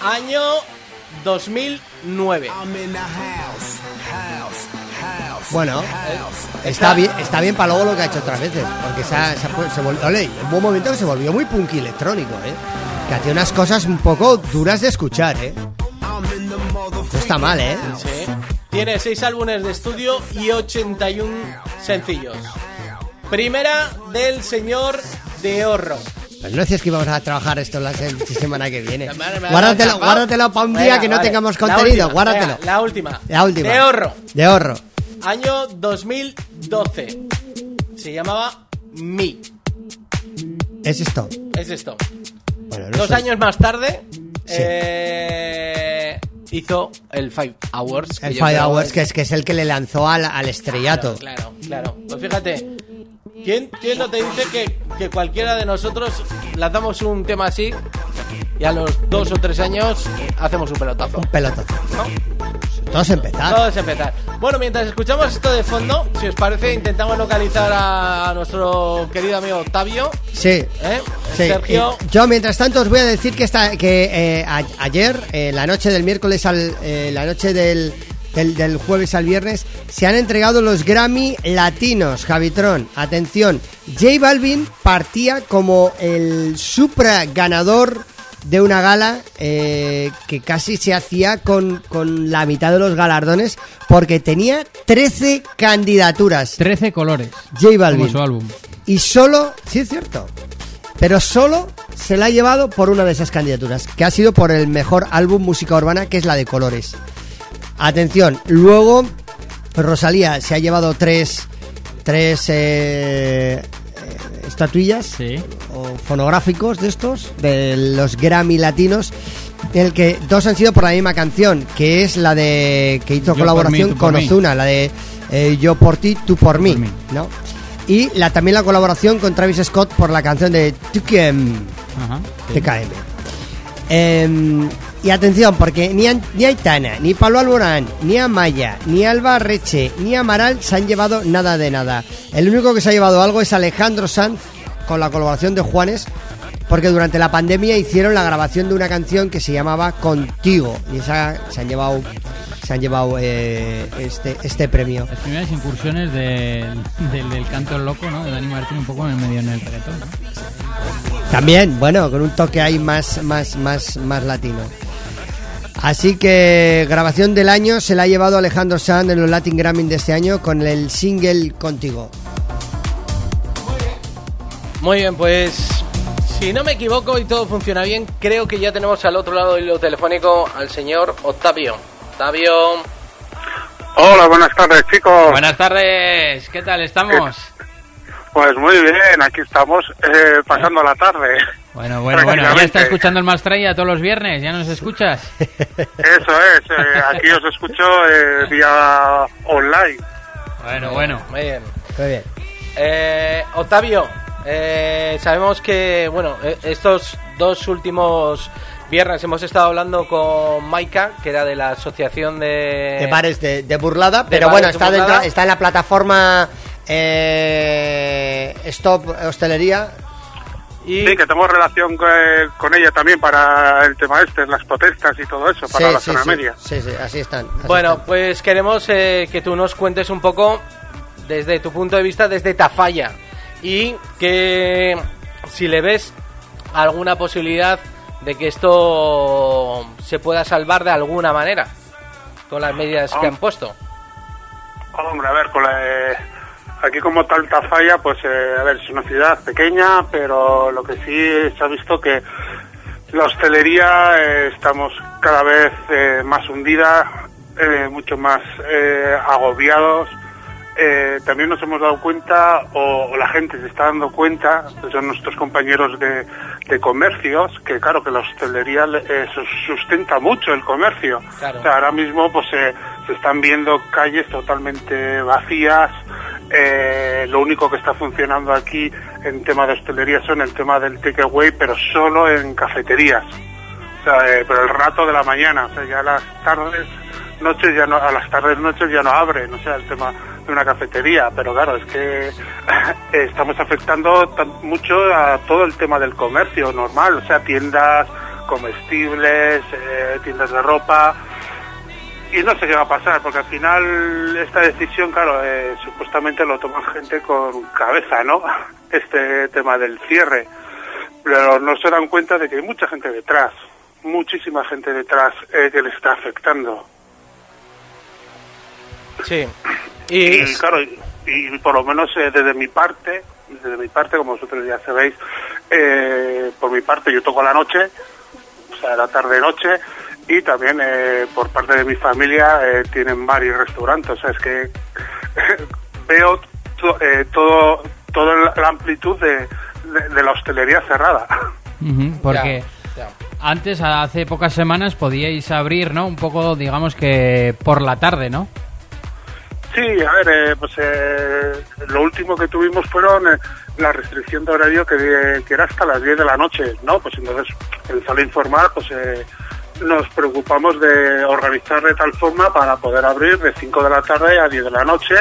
Año 2009. Bueno, está bien, está bien para luego lo que ha hecho otras veces. Porque se, ha- se, ha se volvió. Ole, en un buen momento que se volvió muy punky electrónico, ¿eh? Que hacía unas cosas un poco duras de escuchar, ¿eh? No está mal, ¿eh? Sí. Tiene 6 álbumes de estudio y 81 sencillos. Primera del señor de Horro. Pues no decías que íbamos a trabajar esto la se- semana que viene. Guárdatelo, guárdatelo para un día Venga, que no vale. tengamos La contenido. última, Guárdatelo. venga, la última. La última. De Horro. De ahorro. Año 2012. Se llamaba Mi. Es esto. Es esto. Bueno, Dos sé. años más tarde Sí. eh, hizo el Five Hours. El Five Hours, que es, que es el que le lanzó al, al estrellato. Claro, claro. Pues fíjate, ¿quién, quién no te dice que, que cualquiera de nosotros lanzamos un tema así y a los dos o tres años hacemos un pelotazo? Un pelotazo. ¿no? Todos empezar. Todo es empezar. Bueno, mientras escuchamos esto de fondo, si os parece, intentamos localizar a nuestro querido amigo Octavio. Sí. ¿eh? Sí, Sergio. yo mientras tanto os voy a decir que esta, que eh, a- ayer, eh, la noche del miércoles al, la noche del, del, del jueves al viernes, se han entregado los Grammy latinos, Javitron. Atención, J Balvin partía como el supra ganador de una gala eh, que casi se hacía con, con la mitad de los galardones porque tenía 13 candidaturas. 13 colores. J Balvin. Como su álbum. Y solo, sí es cierto, pero solo se la ha llevado por una de esas candidaturas, que ha sido por el mejor álbum música urbana, que es la de Colores. Atención, luego Rosalía se ha llevado tres, tres eh, eh, estatuillas Sí. o fonográficos de estos, de los Grammy latinos, en el que dos han sido por la misma canción, que es la de que hizo Yo colaboración mí, con. Ozuna, la de eh, Yo por ti, tú por mí, por mí. ¿no? Y la, también la colaboración con Travis Scott por la canción de TKM. Ajá. sí. TKM. Em, y atención, porque ni, ni Aitana, ni Pablo Alborán, ni Amaya, ni Alba Reche, ni Amaral se han llevado nada de nada. El único que se ha llevado algo es Alejandro Sanz con la colaboración de Juanes, porque durante la pandemia hicieron la grabación de una canción que se llamaba Contigo y esa se han llevado se han llevado eh, este este premio. Las primeras incursiones del, del, del canto loco, ¿no? De Dani Martín un poco en medio en el reggaetón. ¿no? También, bueno, con un toque ahí más, más, más, más latino. Así que grabación del año se la ha llevado Alejandro Sanz en los Latin Grammy de este año con el single Contigo. Muy bien, pues si no me equivoco y todo funciona bien, creo que ya tenemos al otro lado del hilo telefónico al señor Octavio. Octavio, Hola, buenas tardes, chicos. Buenas tardes, ¿qué tal estamos? Pues muy bien, aquí estamos eh, pasando la tarde. Bueno, bueno, bueno, ya está escuchando el Mastraya todos los viernes, ¿ya nos escuchas? Eso es, eh, aquí os escucho eh, vía online. Bueno, bueno. Muy bien. Muy bien. Eh, Octavio, eh, sabemos que, bueno, eh, estos dos últimos viernes hemos estado hablando con Maika, que era de la asociación de... de bares de, de burlada, de pero bueno, de está, burlada. dentro- está en la plataforma eh, Stop Hostelería. Y, Sí, que tengo relación eh, con ella también para el tema este, las protestas y todo eso, para Sí, la sí, zona sí, media. sí, sí, así están. así bueno, están. pues queremos eh, que tú nos cuentes un poco desde tu punto de vista, desde Tafalla, y que si le ves alguna posibilidad de que esto se pueda salvar de alguna manera con las medidas que Ah. han puesto. Hombre, a ver, con la, eh, aquí como tal Tafalla, pues eh, a ver, es una ciudad pequeña, pero lo que sí se ha visto que la hostelería eh, estamos cada vez eh, más hundida, mucho más agobiados. Eh, también nos hemos dado cuenta, o, o la gente se está dando cuenta, son nuestros compañeros de, de comercios, que claro, que la hostelería le- eh, sus- sustenta mucho el comercio. Claro. O sea, ahora mismo pues eh, se están viendo calles totalmente vacías. eh, lo único que está funcionando aquí en tema de hostelería son el tema del takeaway, pero solo en cafeterías. O sea, eh, pero el rato de la mañana, o sea, ya a las tardes, noches ya no, a las tardes noches ya no abren, o sea, el tema de una cafetería, pero claro, es que [LAUGHS] estamos afectando tan- mucho a todo el tema del comercio normal, o sea, tiendas comestibles, eh, tiendas de ropa, y no sé qué va a pasar, porque al final esta decisión, claro, eh, supuestamente lo toma gente con cabeza, ¿no? [LAUGHS] Este tema del cierre. Pero no se dan cuenta de que hay mucha gente detrás, muchísima gente detrás eh, que le está afectando. Sí. Y, Y claro, y, y por lo menos eh, desde mi parte, desde mi parte, como vosotros ya sabéis, eh, por mi parte yo toco la noche, o sea, la tarde-noche, y también eh, por parte de mi familia eh, tienen varios restaurantes, o sea, es que [LAUGHS] veo to- eh, todo, toda la amplitud de, de- de la hostelería cerrada. [LAUGHS] Porque Ya, ya. antes, hace pocas semanas, podíais abrir, ¿no? Un poco, digamos que por la tarde, ¿no? Sí, a ver, eh, pues eh, lo último que tuvimos fueron eh, la restricción de horario que, era hasta las 10 de la noche, ¿no? Pues entonces, en sala informal, pues eh, nos preocupamos de organizar de tal forma para poder abrir de 5 de la tarde a 10 de la noche,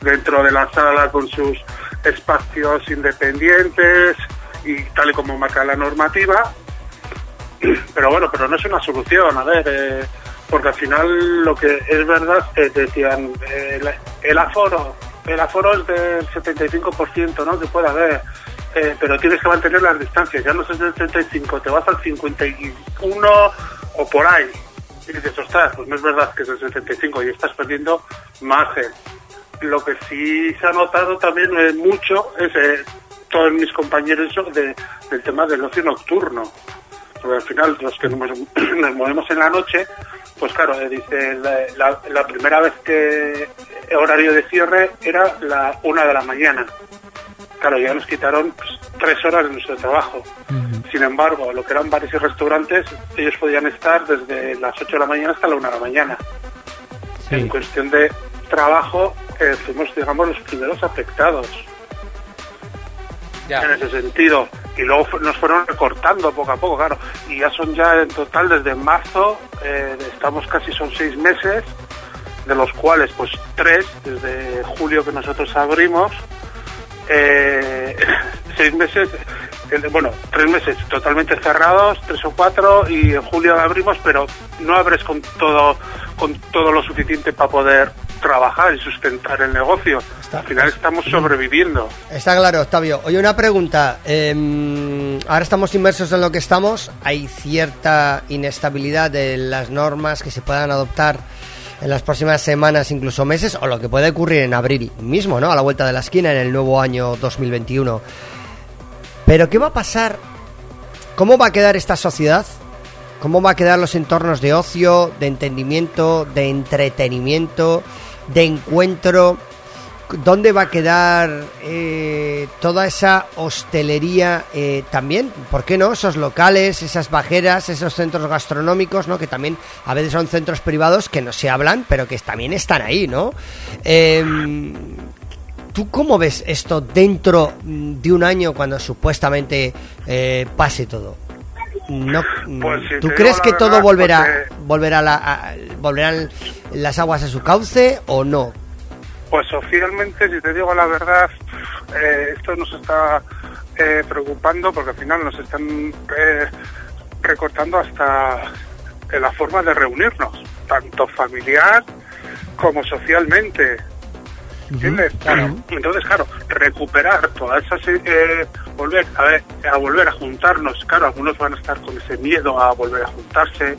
dentro de la sala con sus espacios independientes y tal y como marca la normativa, [CLEARS THROAT] pero bueno, pero no es una solución, a ver, eh, porque al final lo que es verdad es que decían, eh, el, aforo, el aforo es del 75%, ¿no? Que puede haber, eh, pero tienes que mantener las distancias, ya no es del 75, te vas al 51 o por ahí. Y dices, ostras, pues no es verdad que es el 75 y estás perdiendo margen. Lo que sí se ha notado también eh, mucho es todos mis compañeros de- del tema del ocio nocturno porque al final los que nos, [CLEARS THROAT] nos movemos en la noche, pues claro, eh, dice, la, la- la primera vez que el horario de cierre era la una de la mañana. Claro, ya nos quitaron pues, tres horas de nuestro trabajo. Sin embargo, lo que eran bares y restaurantes, ellos podían estar desde las 8 de la mañana hasta la 1 de la mañana. En cuestión de trabajo, eh, fuimos, digamos, los primeros afectados En ese sentido. Y luego nos fueron recortando poco a poco, claro. Y ya son ya en total desde marzo, eh, estamos casi son seis meses, de los cuales pues tres, desde julio que nosotros abrimos, eh, [LAUGHS] seis meses, eh, bueno, tres meses totalmente cerrados, tres o cuatro, y en julio abrimos, pero no abres con todo, con todo lo suficiente para poder trabajar y sustentar el negocio. Al final estamos sobreviviendo. Está claro, Octavio. Oye, una pregunta. Eh, ahora estamos inmersos en lo que estamos. Hay cierta inestabilidad de las normas que se puedan adoptar en las próximas semanas, incluso meses, o lo que puede ocurrir en abril mismo, ¿no? A la vuelta de la esquina, en el nuevo año 2021. Pero, ¿qué va a pasar? ¿Cómo va a quedar esta sociedad ¿Cómo va a quedar los entornos de ocio, de entendimiento, de entretenimiento, de encuentro? ¿Dónde va a quedar eh, toda esa hostelería eh, también? ¿Por qué no? Esos locales, esas bajeras, esos centros gastronómicos, ¿no? Que también a veces son centros privados que no se hablan, pero que también están ahí, ¿no? Em, ¿Tú cómo ves esto dentro mm, de un año cuando supuestamente eh, pase todo? No, Pues si ¿Tú crees que todo volverá, porque- volverá la- a- volverán las aguas a su cauce o no? Pues oficialmente, si te digo la verdad, eh, esto nos está eh, preocupando porque al final nos están eh, recortando hasta en la forma de reunirnos, tanto familiar como socialmente. ¿Entiendes? Claro. Entonces, claro, recuperar todas esas, eh, volver a, ver, a volver a juntarnos. Claro, algunos van a estar con ese miedo a volver a juntarse.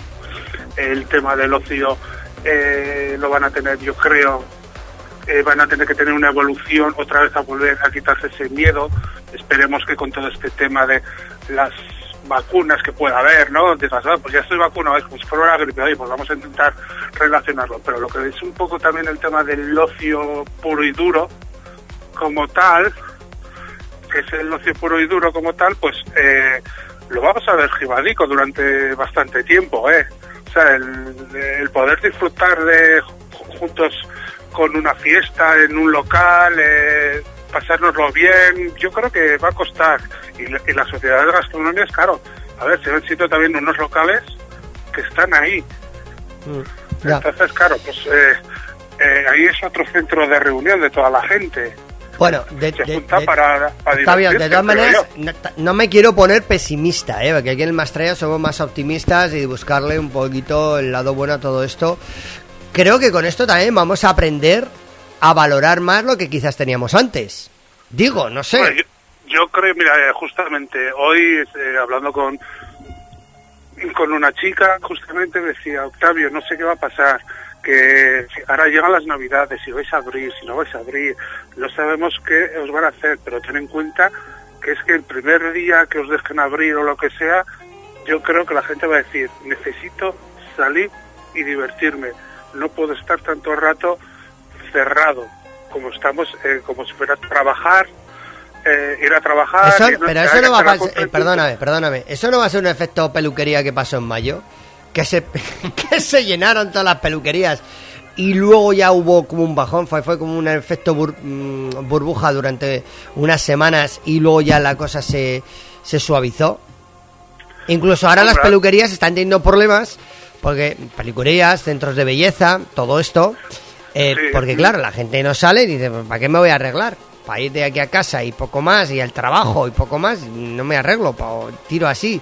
El tema del ocio eh, lo van a tener, yo creo, eh, van a tener que tener una evolución otra vez a volver a quitarse ese miedo. Esperemos que con todo este tema de las vacunas que pueda haber, ¿no? Digas, "Ah, pues ya estoy vacunado, es si fuera una gripe, pues vamos a intentar relacionarlo. Pero lo que es un poco también el tema del ocio puro y duro, como tal, que es el ocio puro y duro como tal, pues eh, lo vamos a ver gibadico durante bastante tiempo, ¿eh? O sea, el, el poder disfrutar de ju- juntos con una fiesta en un local, eh, pasárnoslo bien, yo creo que va a costar. Y, la- y las sociedades gastronómicas, claro, a ver, se han sido también unos locales que están ahí. Ya. Entonces, claro, pues eh, eh, ahí es otro centro de reunión de toda la gente. Bueno, de, Se de- junta de- para, para está bien, de todas maneras, no, me quiero poner pesimista, ¿eh? porque aquí en el Mastraya somos más optimistas y buscarle un poquito el lado bueno a todo esto. Creo que con esto también vamos a aprender a valorar más lo que quizás teníamos antes. Digo, no sé. Yo, creo, mira, eh, justamente hoy eh, hablando con con una chica, justamente decía, Octavio, no sé qué va a pasar, que ahora llegan las navidades, si vais a abrir, si no vais a abrir, no sabemos qué os van a hacer, pero ten en cuenta que es que el primer día que os dejen abrir o lo que sea, yo creo que la gente va a decir, necesito salir y divertirme, no puedo estar tanto rato cerrado, como estamos, eh, como si fuera a trabajar, eh, ir a trabajar. Eso- pero eso no va a pasar, en perdóname, perdóname, eso no va a ser un efecto peluquería que pasó en mayo, que se, [LAUGHS] que se llenaron todas las peluquerías y luego ya hubo como un bajón, fue, fue como un efecto bur- mm, burbuja durante unas semanas y luego ya la cosa se, se suavizó. Incluso ahora las peluquerías están teniendo problemas porque peluquerías, centros de belleza, todo esto, eh, Sí. porque claro, la gente no sale y dice, ¿para qué me voy a arreglar? Para ir de aquí a casa y poco más, y al trabajo y poco más, no me arreglo, pa- tiro así.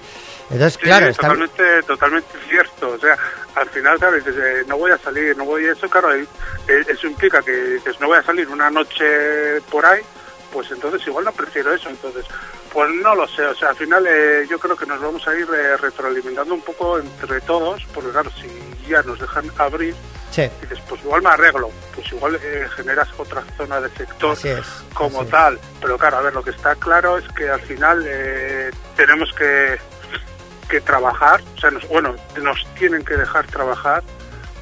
Entonces, Sí, claro, están- totalmente, totalmente cierto. O sea, al final, dices, eh, no voy a salir, no voy a eso, claro, eh, eso implica que dices, no voy a salir una noche por ahí, pues entonces igual no prefiero eso. Entonces, pues no lo sé. O sea, al final eh, yo creo que nos vamos a ir eh, retroalimentando un poco entre todos, porque claro, si ya nos dejan abrir, sí, dices, pues igual me arreglo, pues igual eh, generas otra zona de sector es. como tal. Pero claro, a ver, lo que está claro es que al final eh, tenemos que, que trabajar, o sea, nos, bueno, nos tienen que dejar trabajar,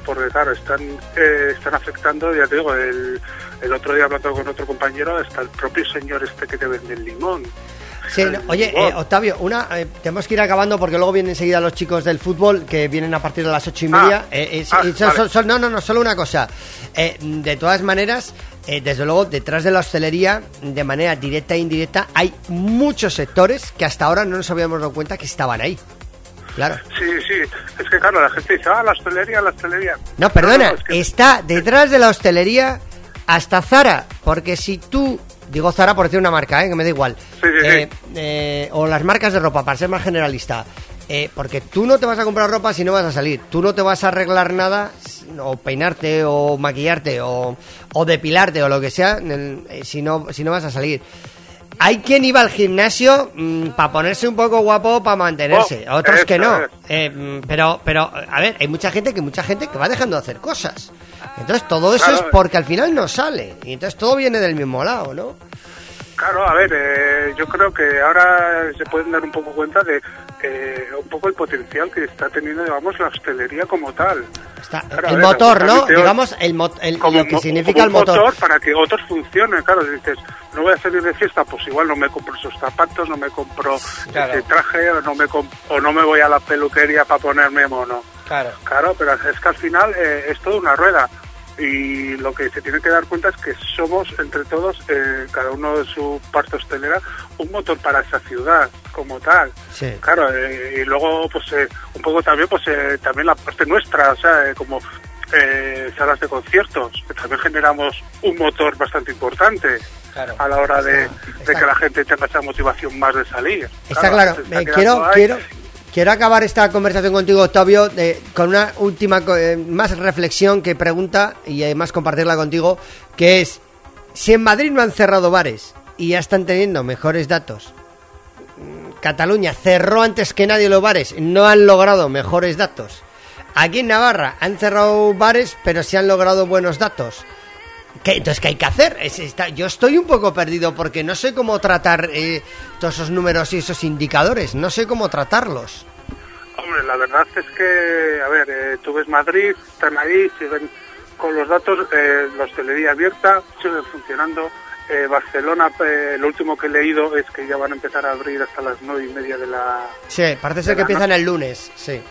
porque claro, están, eh, están afectando, ya te digo, el, el otro día hablando con otro compañero, está el propio señor este que te vende el limón. Sí, no, oye, eh, Octavio, una, eh, tenemos que ir acabando porque luego vienen enseguida los chicos del fútbol que vienen a partir de las ocho y media. Eh, eh, ah, y son- vale. son- son- no, no, no, solo una cosa. Eh, de todas maneras, desde luego, detrás de la hostelería, de manera directa e indirecta, hay muchos sectores que hasta ahora no nos habíamos dado cuenta que estaban ahí. Claro. Sí, sí, es que claro, la gente dice, ah, la hostelería, la hostelería. No, perdona, es que- está detrás de la hostelería hasta Zara, porque si tú, digo Zara por decir una marca, ¿eh? que me da igual, Sí, sí, sí. Eh, eh, o las marcas de ropa, para ser más generalista, eh, porque tú no te vas a comprar ropa si no vas a salir, tú no te vas a arreglar nada, o peinarte, o maquillarte, o, o depilarte, o lo que sea, eh, si, no, si no vas a salir. Hay quien iba al gimnasio para ponerse un poco guapo para mantenerse, Oh, otros que no. Eh, mm, pero, pero, a ver, hay mucha gente que mucha gente que va dejando de hacer cosas. Entonces todo eso Claro. es porque al final no sale. Y entonces todo viene del mismo lado, ¿no? Claro, a ver, eh, yo creo que ahora se pueden dar un poco cuenta de eh, un poco el potencial que está teniendo, digamos, la hostelería como tal. Está- Claro, a el ver, motor, ¿no? Digamos, el, el- como, lo que significa el como un motor. para que otros funcionen. Claro, dices, no voy a salir de fiesta, pues igual no me compro esos zapatos, no me compro Claro. ese traje, o no me o no me voy a la peluquería para ponerme mono. Claro. Claro, pero es que al final eh, es toda una rueda. Y lo que se tiene que dar cuenta es que somos entre todos, eh, cada uno de su parte hostelera, un motor para esa ciudad como tal. Sí. Claro, eh, y luego pues eh, un poco también pues eh, también la parte nuestra, o sea, eh, como eh, salas de conciertos, que también generamos un motor bastante importante Claro. a la hora de, de está- que la gente tenga esa motivación más de salir. Está claro. Eh, quedando quiero, quiero, quiero acabar esta conversación contigo, Octavio, con una última eh, más reflexión que pregunta y además compartirla contigo, que es si en Madrid no han cerrado bares y ya están teniendo mejores datos. mm, Cataluña cerró antes que nadie los bares, no han logrado mejores datos. Aquí en Navarra han cerrado bares, pero sí han logrado buenos datos. ¿Qué, entonces, ¿qué hay que hacer? Es- está- yo estoy un poco perdido porque no sé cómo tratar eh, todos esos números y esos indicadores. No sé cómo tratarlos. Hombre, la verdad es que, a ver, eh, tú ves Madrid, están ahí, siguen con los datos, eh, la hostelería abierta, siguen funcionando. Eh, Barcelona, eh, lo último que he leído es que ya van a empezar a abrir hasta las nueve y media de la, Sí, parece ser que empiezan el lunes. Sí.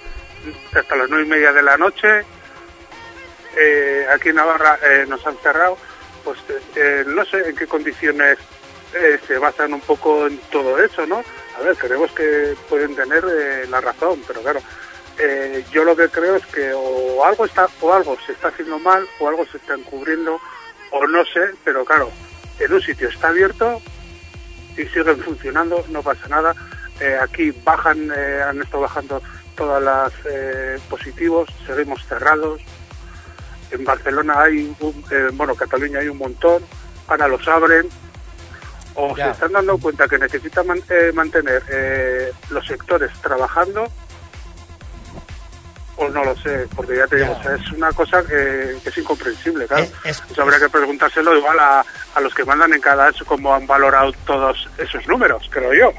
hasta las nueve y media de la noche. Eh, aquí en Navarra eh, nos han cerrado. Pues eh, no sé en qué condiciones se basan un poco en todo eso, ¿no? A ver, creemos que pueden tener la razón, pero claro, yo lo que creo es que o algo está o algo se está haciendo mal o algo se está encubriendo o no sé, pero claro, en un sitio está abierto y siguen funcionando, no pasa nada. Aquí bajan, han estado bajando todas las positivos, seguimos cerrados. En Barcelona hay, un, eh, bueno, Cataluña hay un montón, ahora los abren. O Ya. se están dando cuenta que necesitan man- eh, mantener eh, los sectores trabajando, o no lo sé, porque ya te digo, Ya. o sea, es una cosa que, que es incomprensible, claro. Es- es- habría que preguntárselo igual a, a los que mandan en cada eso, cómo han valorado todos esos números, creo yo.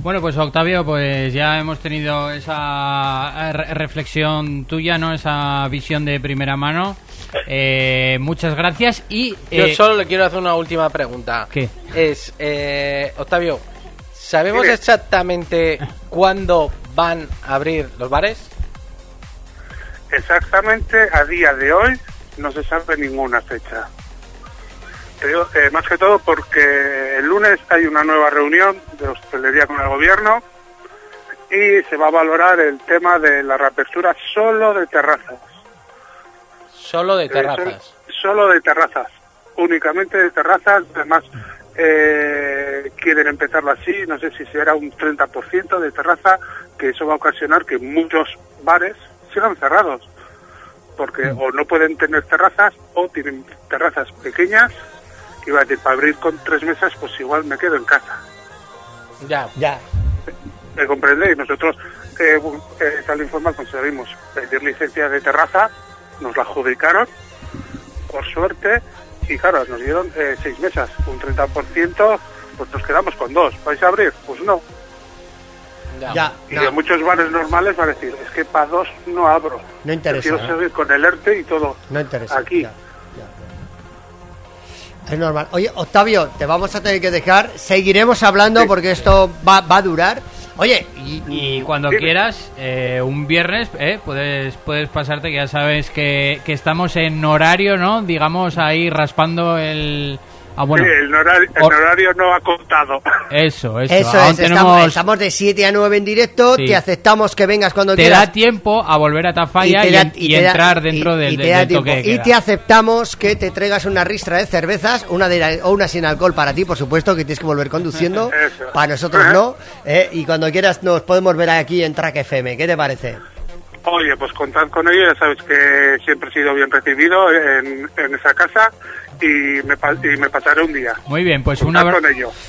Bueno, pues Octavio, pues ya hemos tenido esa eh, re- reflexión tuya, ¿no? Esa visión de primera mano. Eh, muchas gracias y... Yo eh, solo le quiero hacer una última pregunta. ¿Qué? Es, eh, Octavio, ¿sabemos Dime. exactamente cuándo van a abrir los bares? Exactamente, a día de hoy no se sabe ninguna fecha. Te digo, eh, más que todo porque el lunes hay una nueva reunión de hostelería con el gobierno y se va a valorar el tema de la reapertura solo de terrazas. Solo de Eh, terrazas. sol- solo de terrazas, únicamente de terrazas. Además, eh, quieren empezarlo así, no sé si será un 30% de terraza, que eso va a ocasionar que muchos bares sigan cerrados. Porque o no pueden tener terrazas o tienen terrazas pequeñas. Iba a decir, para abrir con tres mesas, pues igual me quedo en casa. Ya. Ya. ¿Me comprendéis? Nosotros, eh, eh, tal informal, conseguimos pedir licencia de terraza, nos la adjudicaron, por suerte, y claro, nos dieron eh, seis mesas, un 30%, pues nos quedamos con dos. ¿Vais a abrir? Pues no. Ya. Ya. Y de muchos bares normales van a decir, es que para dos no abro. No interesa, ¿no? seguir con el ERTE y todo. No interesa. Aquí. ya. Es normal. Oye, Octavio, te vamos a tener que dejar. Seguiremos hablando Sí. porque esto va, va a durar. Oye, y, Y cuando Dime. quieras, eh, un viernes, eh, puedes, puedes pasarte, que ya sabes que, que estamos en horario, ¿no? Digamos ahí raspando el... Ah, bueno, Sí, el horario, el Or- horario no ha contado. eso, eso. eso es, tenemos- estamos, estamos de 7 a 9 en directo. Sí. Te aceptamos que vengas cuando te quieras. da tiempo a volver a Tafalla y, te da- y te da- entrar y- dentro y del, te del- da del toque de Y queda. te aceptamos que te traigas una ristra de cervezas, una de, o una sin alcohol para ti, por supuesto, que tienes que volver conduciendo. [LAUGHS] Eso. para nosotros no. [LAUGHS] eh, y cuando quieras nos podemos ver aquí en Track FM. ¿Qué te parece? Oye, pues contad con ello, ya sabes que siempre he sido bien recibido en, en esa casa y me, y me pasaré un día. Muy bien, pues un, abra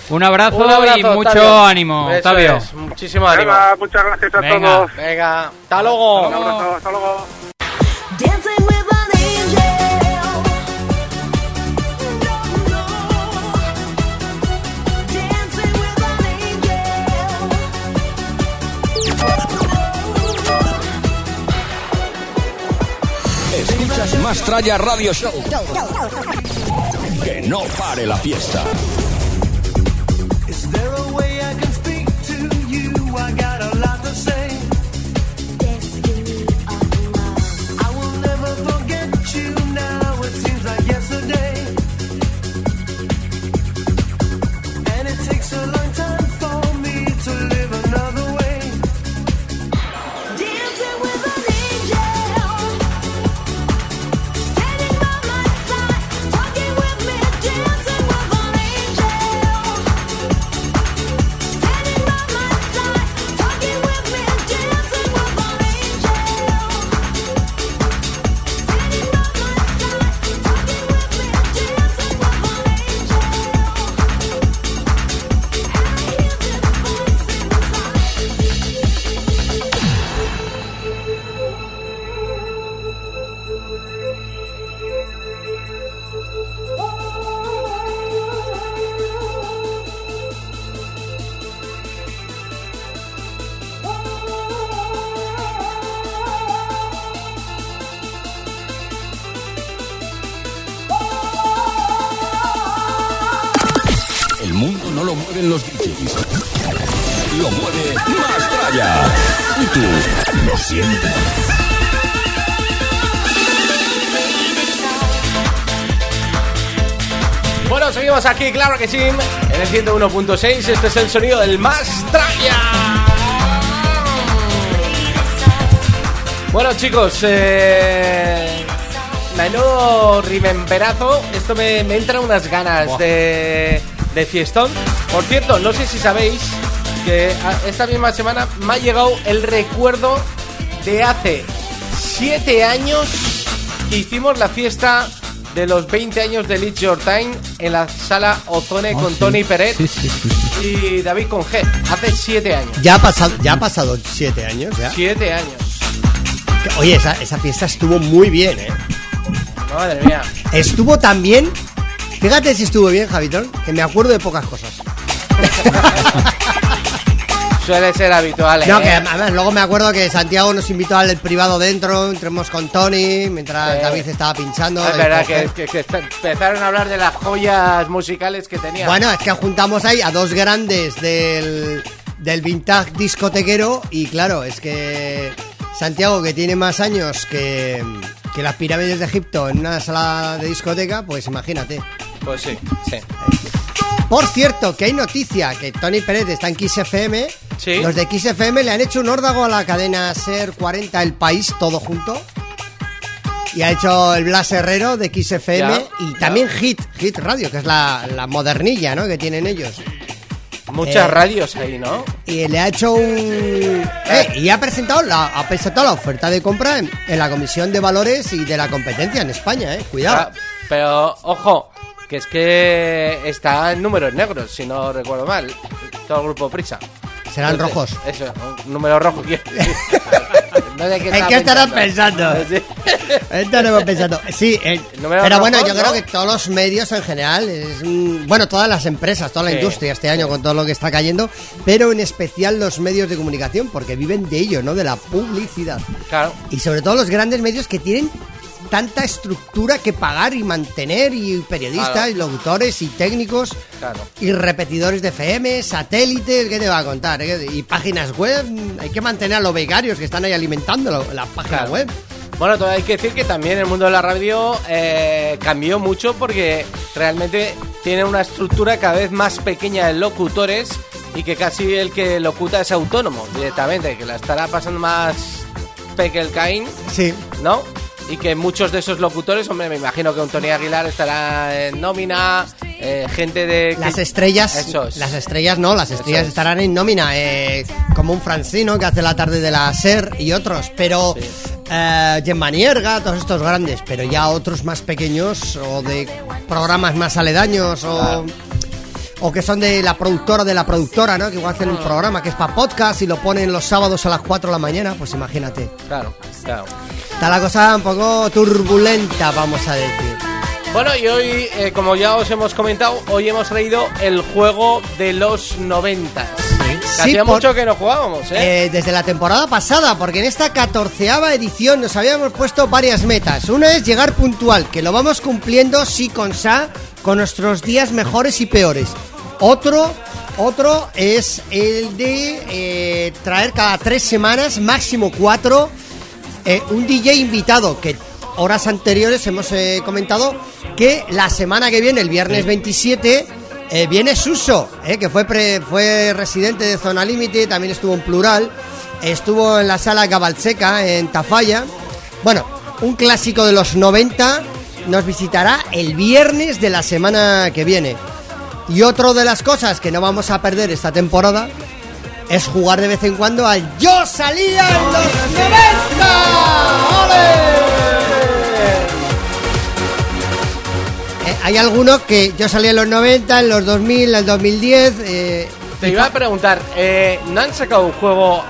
un, abrazo un abrazo y mucho ánimo, Eso Octavio. Es, muchísimo ánimo. Muchas gracias a venga, todos. Venga, hasta luego. Hasta luego. Abrazo, hasta luego. Escuchas más Traya Radio Show. Que no pare la fiesta. Lo mueven los DJs. Lo mueve Más Tralla. Y tú lo sientes. Bueno, seguimos aquí, claro que sí, en el 101.6. Este es el sonido del más tralla. Bueno, chicos, eh, menudo rimemberazo. Esto me, me entra unas ganas de, de fiestón. Por cierto, no sé si sabéis que esta misma semana me ha llegado el recuerdo de hace 7 años que hicimos la fiesta de los 20 años de Leeds Your Time en la sala Ozone con Tony Peret Sí, sí, sí, sí. y David con G. Hace 7 años. Ya ha pasado, ya ha pasado siete años, ya. 7 años. Oye, esa, esa fiesta estuvo muy bien, ¿eh? Madre mía. Estuvo tan bien. Fíjate si estuvo bien, Javitón, que me acuerdo de pocas cosas. [LAUGHS] Suele ser habitual, No, ¿eh? que además luego me acuerdo que Santiago nos invitó al privado dentro, entremos con Tony, mientras Sí. David estaba pinchando. Es de verdad que, que- que empezaron a hablar de las joyas musicales que tenía. Bueno, es que juntamos ahí a dos grandes del, del vintage discotequero y claro, es que Santiago, que tiene más años que, que las pirámides de Egipto en una sala de discoteca, pues imagínate. Pues sí, sí. Por cierto, que hay noticia, que Tony Pérez está en Kiss FM. Sí. Los de Kiss FM le han hecho un órdago a la cadena Ser 40 El País, todo junto. Y ha hecho el Blas Herrero de Kiss FM Ya, y ya. también Hit, Hit Radio, que es la, la modernilla, ¿no? Que tienen ellos. Muchas Eh, radios ahí, ¿no? Y le ha hecho un... Eh, y ha presentado, la, ha presentado la oferta de compra en, en la Comisión de Valores y de la Competencia en España, ¿eh? Cuidado. Ah, Pero, ojo, que es que está en números negros, si no recuerdo mal. Todo el grupo Prisa. Serán Entonces, rojos. Eso, un número rojo. decir. [LAUGHS] No sé ¿En qué [LAUGHS] estarán pensando? [LAUGHS] Sí. Estaremos pensando. Sí, eh, pero bueno, rojo, yo ¿no? creo que todos los medios en general, es, bueno, todas las empresas, toda la Sí. industria este año con todo lo que está cayendo, pero en especial los medios de comunicación, porque viven de ello, ¿no? De la publicidad. Claro. Y sobre todo los grandes medios que tienen tanta estructura que pagar y mantener, y periodistas, Claro. y locutores, y técnicos, Claro. y repetidores de FM, satélites, ¿qué te va a contar? Y páginas web, hay que mantener a los becarios que están ahí alimentando la, la página Claro. web. Bueno, todo hay que decir que también el mundo de la radio eh, cambió mucho porque realmente tiene una estructura cada vez más pequeña de locutores y que casi el que locuta es autónomo directamente, que la estará pasando más pequeño Caín, Sí, ¿no? Y que muchos de esos locutores, hombre, me imagino que un Tony Aguilar estará en nómina, eh, gente de... Las estrellas, Eso es. las estrellas no, las estrellas es. estarán en nómina, eh, como un Francino que hace la tarde de la SER y otros, pero Sí. eh, Gemma Nierga, todos estos grandes, pero ya otros más pequeños o de programas más aledaños o, Claro. O que son de la productora de la productora, ¿no? Que igual hacen un Mm. programa que es para podcast y lo ponen los sábados a las 4 de la mañana, pues imagínate. Claro, claro. Está la cosa un poco turbulenta, vamos a decir. Bueno, y hoy, eh, como ya os hemos comentado, hoy hemos traído el juego de los noventas. Que hacía por- mucho que no jugábamos, ¿eh? Eh, desde la temporada pasada, porque en esta catorceava edición nos habíamos puesto varias metas. Una es llegar puntual, que lo vamos cumpliendo sí con sa, con nuestros días mejores y peores. Otro, otro es el de eh, traer cada tres semanas, máximo cuatro, eh, un DJ invitado, que horas anteriores hemos eh, comentado que la semana que viene, el viernes 27, eh, viene Suso, eh, que fue, pre- fue residente de Zona Límite, también estuvo en plural, estuvo en la sala Gabalseca en Tafalla. Bueno, un clásico de los 90 nos visitará el viernes de la semana que viene. Y otro de las cosas que no vamos a perder esta temporada es jugar de vez en cuando al Yo salía en los 90. ¡Ole! Eh, hay algunos que yo salía en los 90, en los 2000, en el 2010. eh, Te iba a preguntar, eh, ¿no han sacado un juego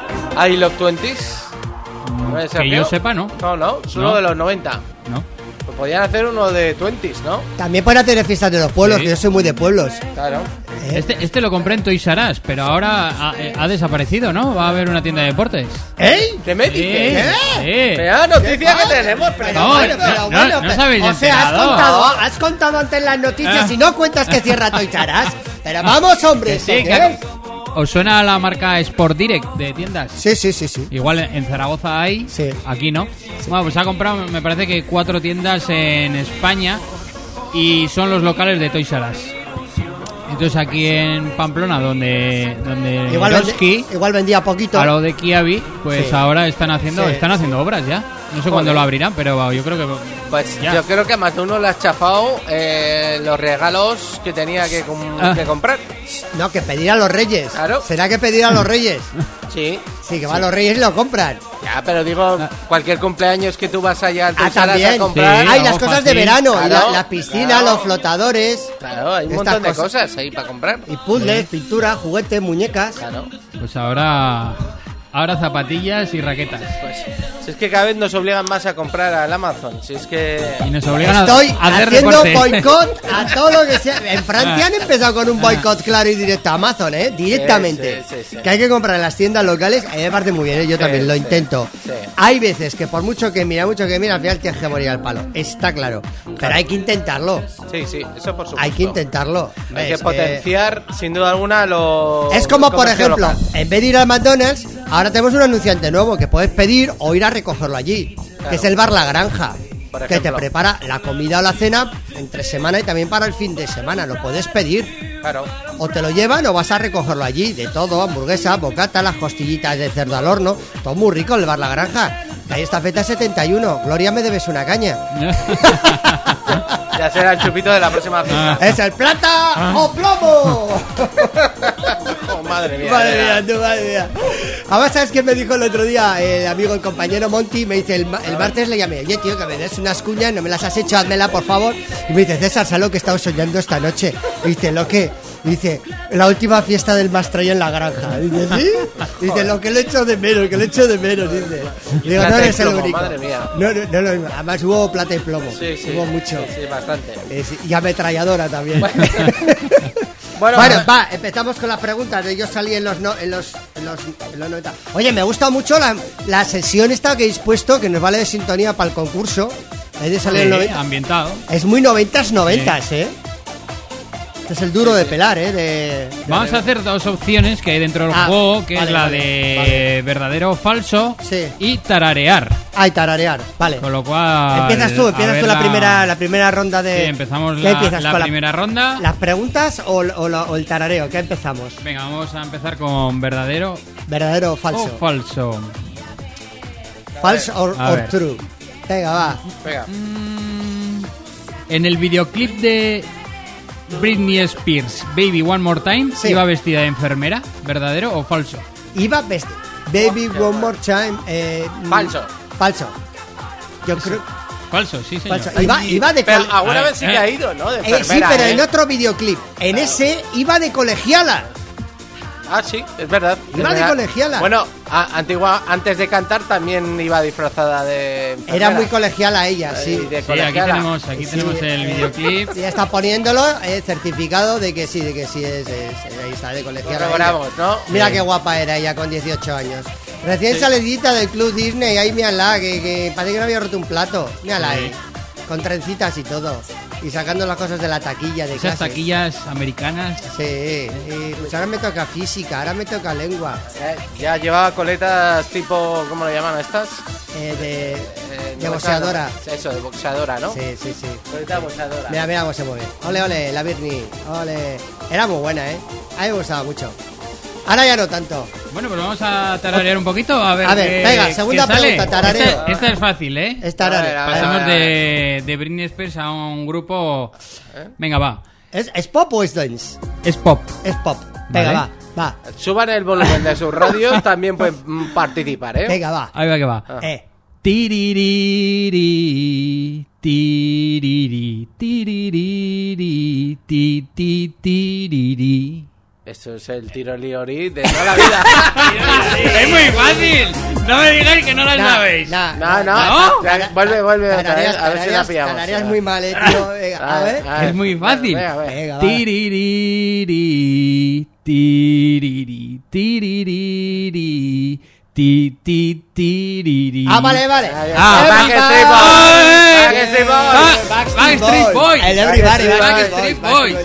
I Love Twenties? ¿No es Que yo sepa, ¿no. No, no, es uno No. de los 90. No. Pues podían hacer uno de Twenties, ¿no? también para tener fiestas de los pueblos, Sí. que yo soy muy de pueblos. Claro. Este, este lo compré en Toys R Us, pero ahora ha, eh, ha desaparecido, ¿no? Va a haber una tienda de deportes. ¿Eh? ¿Qué me Sí, dices? sí. Vea noticia que tenemos, pero No, Bueno, no, pero no, bueno, no pero- os habéis o sea, has enterado. contado, has contado antes las noticias Ah. y no cuentas que cierra Toys R Us. [LAUGHS] Pero vamos, hombre. Que sí, ¿esto que-? ¿Os suena la marca Sport Direct de tiendas? Sí, sí, sí, sí. Igual en Zaragoza hay, Sí. aquí no. Bueno, pues ha comprado, me parece que cuatro tiendas en España y son los locales de Toys R Us. Entonces aquí en Pamplona, donde, donde Igual, Eroski, igual vendía poquito. a lo de Kiabi, pues Sí. ahora están haciendo, Sí, están haciendo obras ya. No sé cuándo lo abrirán, pero yo creo que Pues Ya. yo creo que a más de uno le has chafado eh, los regalos que tenía que, com- Ah. que comprar. No, que pedir a los reyes. Claro. ¿Será que pedir a los reyes? [LAUGHS] Sí. Sí, que van los reyes y lo compran. Ya, pero digo, cualquier cumpleaños que tú vas allá al Ah, también. a comprar. Sí. Hay las cosas de sí. verano, la, piscina, claro. los flotadores, Claro, hay un montón de cosas. cosas ahí para comprar. y puzzles, pintura, juguetes, muñecas. Claro. pues ahora ahora zapatillas y raquetas. Pues, si es que cada vez nos obligan más a comprar al Amazon. Si es que. Y nos obligan a- Estoy a hacer haciendo boicot a [LAUGHS] todo lo que sea. En Francia han empezado con un boicot claro y directo a Amazon, ¿eh? Directamente. sí, sí, sí. Que hay que comprar en las tiendas locales. A mí me parece muy bien, ¿eh? yo Sí, también lo intento. sí. Hay veces que por mucho que mira, mucho que mira, al final tienes que morir al palo. Está claro. Pero hay que intentarlo. Sí, sí, eso por supuesto. Hay que intentarlo. Hay que Es potenciar, sin duda alguna, lo. Es como, por ejemplo, local. en vez de ir al McDonald's, ahora tenemos un anunciante nuevo que puedes pedir o ir a recogerlo allí, que es el bar La Granja, Por que te prepara la comida o la cena entre semana y también para el fin de semana. Lo puedes pedir. Claro. O te lo llevan o vas a recogerlo allí, de todo, hamburguesa, bocata, las costillitas de cerdo al horno, todo muy rico el bar La Granja. Que ahí está feta 71, Gloria me debes una caña. Ya será el chupito de la próxima fiesta. ¡Es el plata o plomo! [LAUGHS] Oh, madre mía. Madre mía, tú, madre mía. Además, ¿sabes qué me dijo el otro día el amigo, el compañero Monty? Me dice, el, ma- el martes le llamé, oye, tío, que me des unas cuñas, no me las has hecho, házmela, por favor. Y me dice, César, ¿sabes lo que he estado soñando esta noche? Y dice, ¿lo qué? Y dice, la última fiesta del Mastraya en la granja. Dice, ¿sí? Dice, lo que le echo de menos, que le echo de menos, dice. Digo, no eres el único. madre mía. No, no, no, no, además hubo plata y plomo. Sí, sí. Hubo mucho. Sí, sí, bastante. Eh, y ametralladora también. [LAUGHS] Bueno, Bueno, va, empezamos con las preguntas. Yo salí en los, no- en los, en los, en los 90. Oye, me gusta mucho la, la sesión esta que habéis puesto, que nos vale de sintonía para el concurso. Es de salir en Sí, 90. ambientado. Es muy noventas, noventas, ¿eh? Este es el duro de pelar, ¿eh? De, de- Vamos a hacer dos opciones que hay dentro del Ah, juego, que vale, es la vale, de vale. verdadero o falso Sí. y tararear. Ay, tararear, vale. Con lo cual... Empiezas tú, empiezas tú la primera, la primera ronda de. Sí, empezamos ¿Qué la, empiezas la con primera ronda. ¿Las preguntas o, o el tarareo? ¿Qué empezamos? Venga, vamos a empezar con verdadero ¿Verdadero o falso? o falso. false or, or true. Venga, va. venga. En el videoclip de Britney Spears, Baby One More Time, Sí. iba vestida de enfermera, ¿verdadero o falso? Iba vestido. Baby One More Time. eh, Falso. Falso. Yo creo. Falso, sí, señor. Falso. Iba, iba de Pero alguna vez sí eh. que ha ido, ¿no? De Eh, sí, enfermera, pero ¿eh? en otro videoclip. En ese iba de colegiala. Ah, sí, es verdad. Es de verdad. colegiala. Bueno, a- antigua, antes de cantar también iba disfrazada de. Era enfermera. muy colegiala ella, Y sí. de Sí, aquí colegiala. tenemos, aquí Sí, tenemos el eh, videoclip. Ya está poniéndolo, eh, certificado de que sí, de que sí es, es- ahí está, de colegiala. Corroboramos, ella. ¿no? Mira Sí. qué guapa era ella con 18 años. Recién salidita del Club Disney, ahí mírala, que, que parece que no había roto un plato. Mírala Sí. ahí, con trencitas y todo. Y sacando las cosas de la taquilla de Esas clase. taquillas americanas. Sí, pues ahora me toca física, ahora me toca lengua. Eh, ya llevaba coletas tipo. ¿Cómo le llaman estas? eh, de, Eh, de boxeadora. Eso, de boxeadora, ¿no? Sí, sí, sí. Coleta boxeadora. Mira, mira cómo se mueve. Ole, ole, la Birni. Ole. Era muy buena, ¿eh? A mí me gustaba mucho. Ahora ya no tanto. Bueno, pues vamos a tararear un poquito. A ver, A ver, qué- venga, qué segunda sale. pregunta, tarareo. Esta, esta es fácil, ¿eh? Esta A ver, era- a ver, Pasamos a ver. de, de Britney Spears a un grupo. Venga, va. ¿Es, ¿Es pop o es dance? Es pop. Es pop. Venga, Vale. va, va. Suban el volumen de sus radios, [LAUGHS] también pueden participar, ¿eh? Venga, va. Ahí va que va. Ah. Eh. Tiririri, tiriri, tiririri, ti, ti, tiriri. Esto es el tiro liori de toda la vida. [LAUGHS] ¡Es muy fácil! No me digáis que no la Nah, sabéis. nah, No, no, ¿No? Ya, vuelve, vuelve otra vez, a ver si la pillamos. tarareas muy mal, eh, tío. [LAUGHS] Venga, a ver. Es muy fácil. Venga, venga. Venga, va. Tiririri, tiriri, tiririri, ti, ti, tiriri. Ah, vale, vale. Ah. Ah, Backstreet. Boys, Backstreet Boys. Backstreet Boys. Backstreet Boys.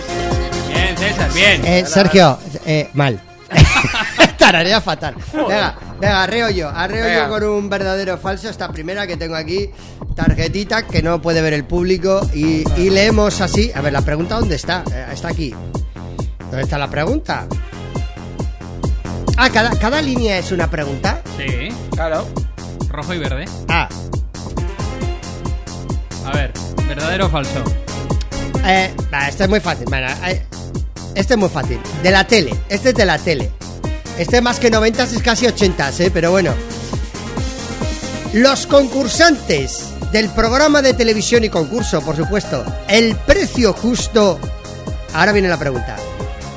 Bien. Eh, Sergio, eh, mal. [LAUGHS] Tararea fatal. Venga, venga, arreo yo. Arreo Venga. yo con un verdadero o falso. Esta primera que tengo aquí, tarjetita que no puede ver el público. Y, y leemos así. A ver, la pregunta, ¿dónde está? Eh, está aquí. ¿Dónde está la pregunta? Ah, cada, cada línea es una pregunta. Sí, Claro. rojo y verde. Ah, A ver, ¿verdadero o falso? eh, va, es muy fácil. Bueno, eh, este es muy fácil. De la tele. Este es de la tele. Este más que 90 es casi 80, ¿eh? Pero bueno. Los concursantes del programa de televisión y concurso, por supuesto. El precio justo. Ahora viene la pregunta.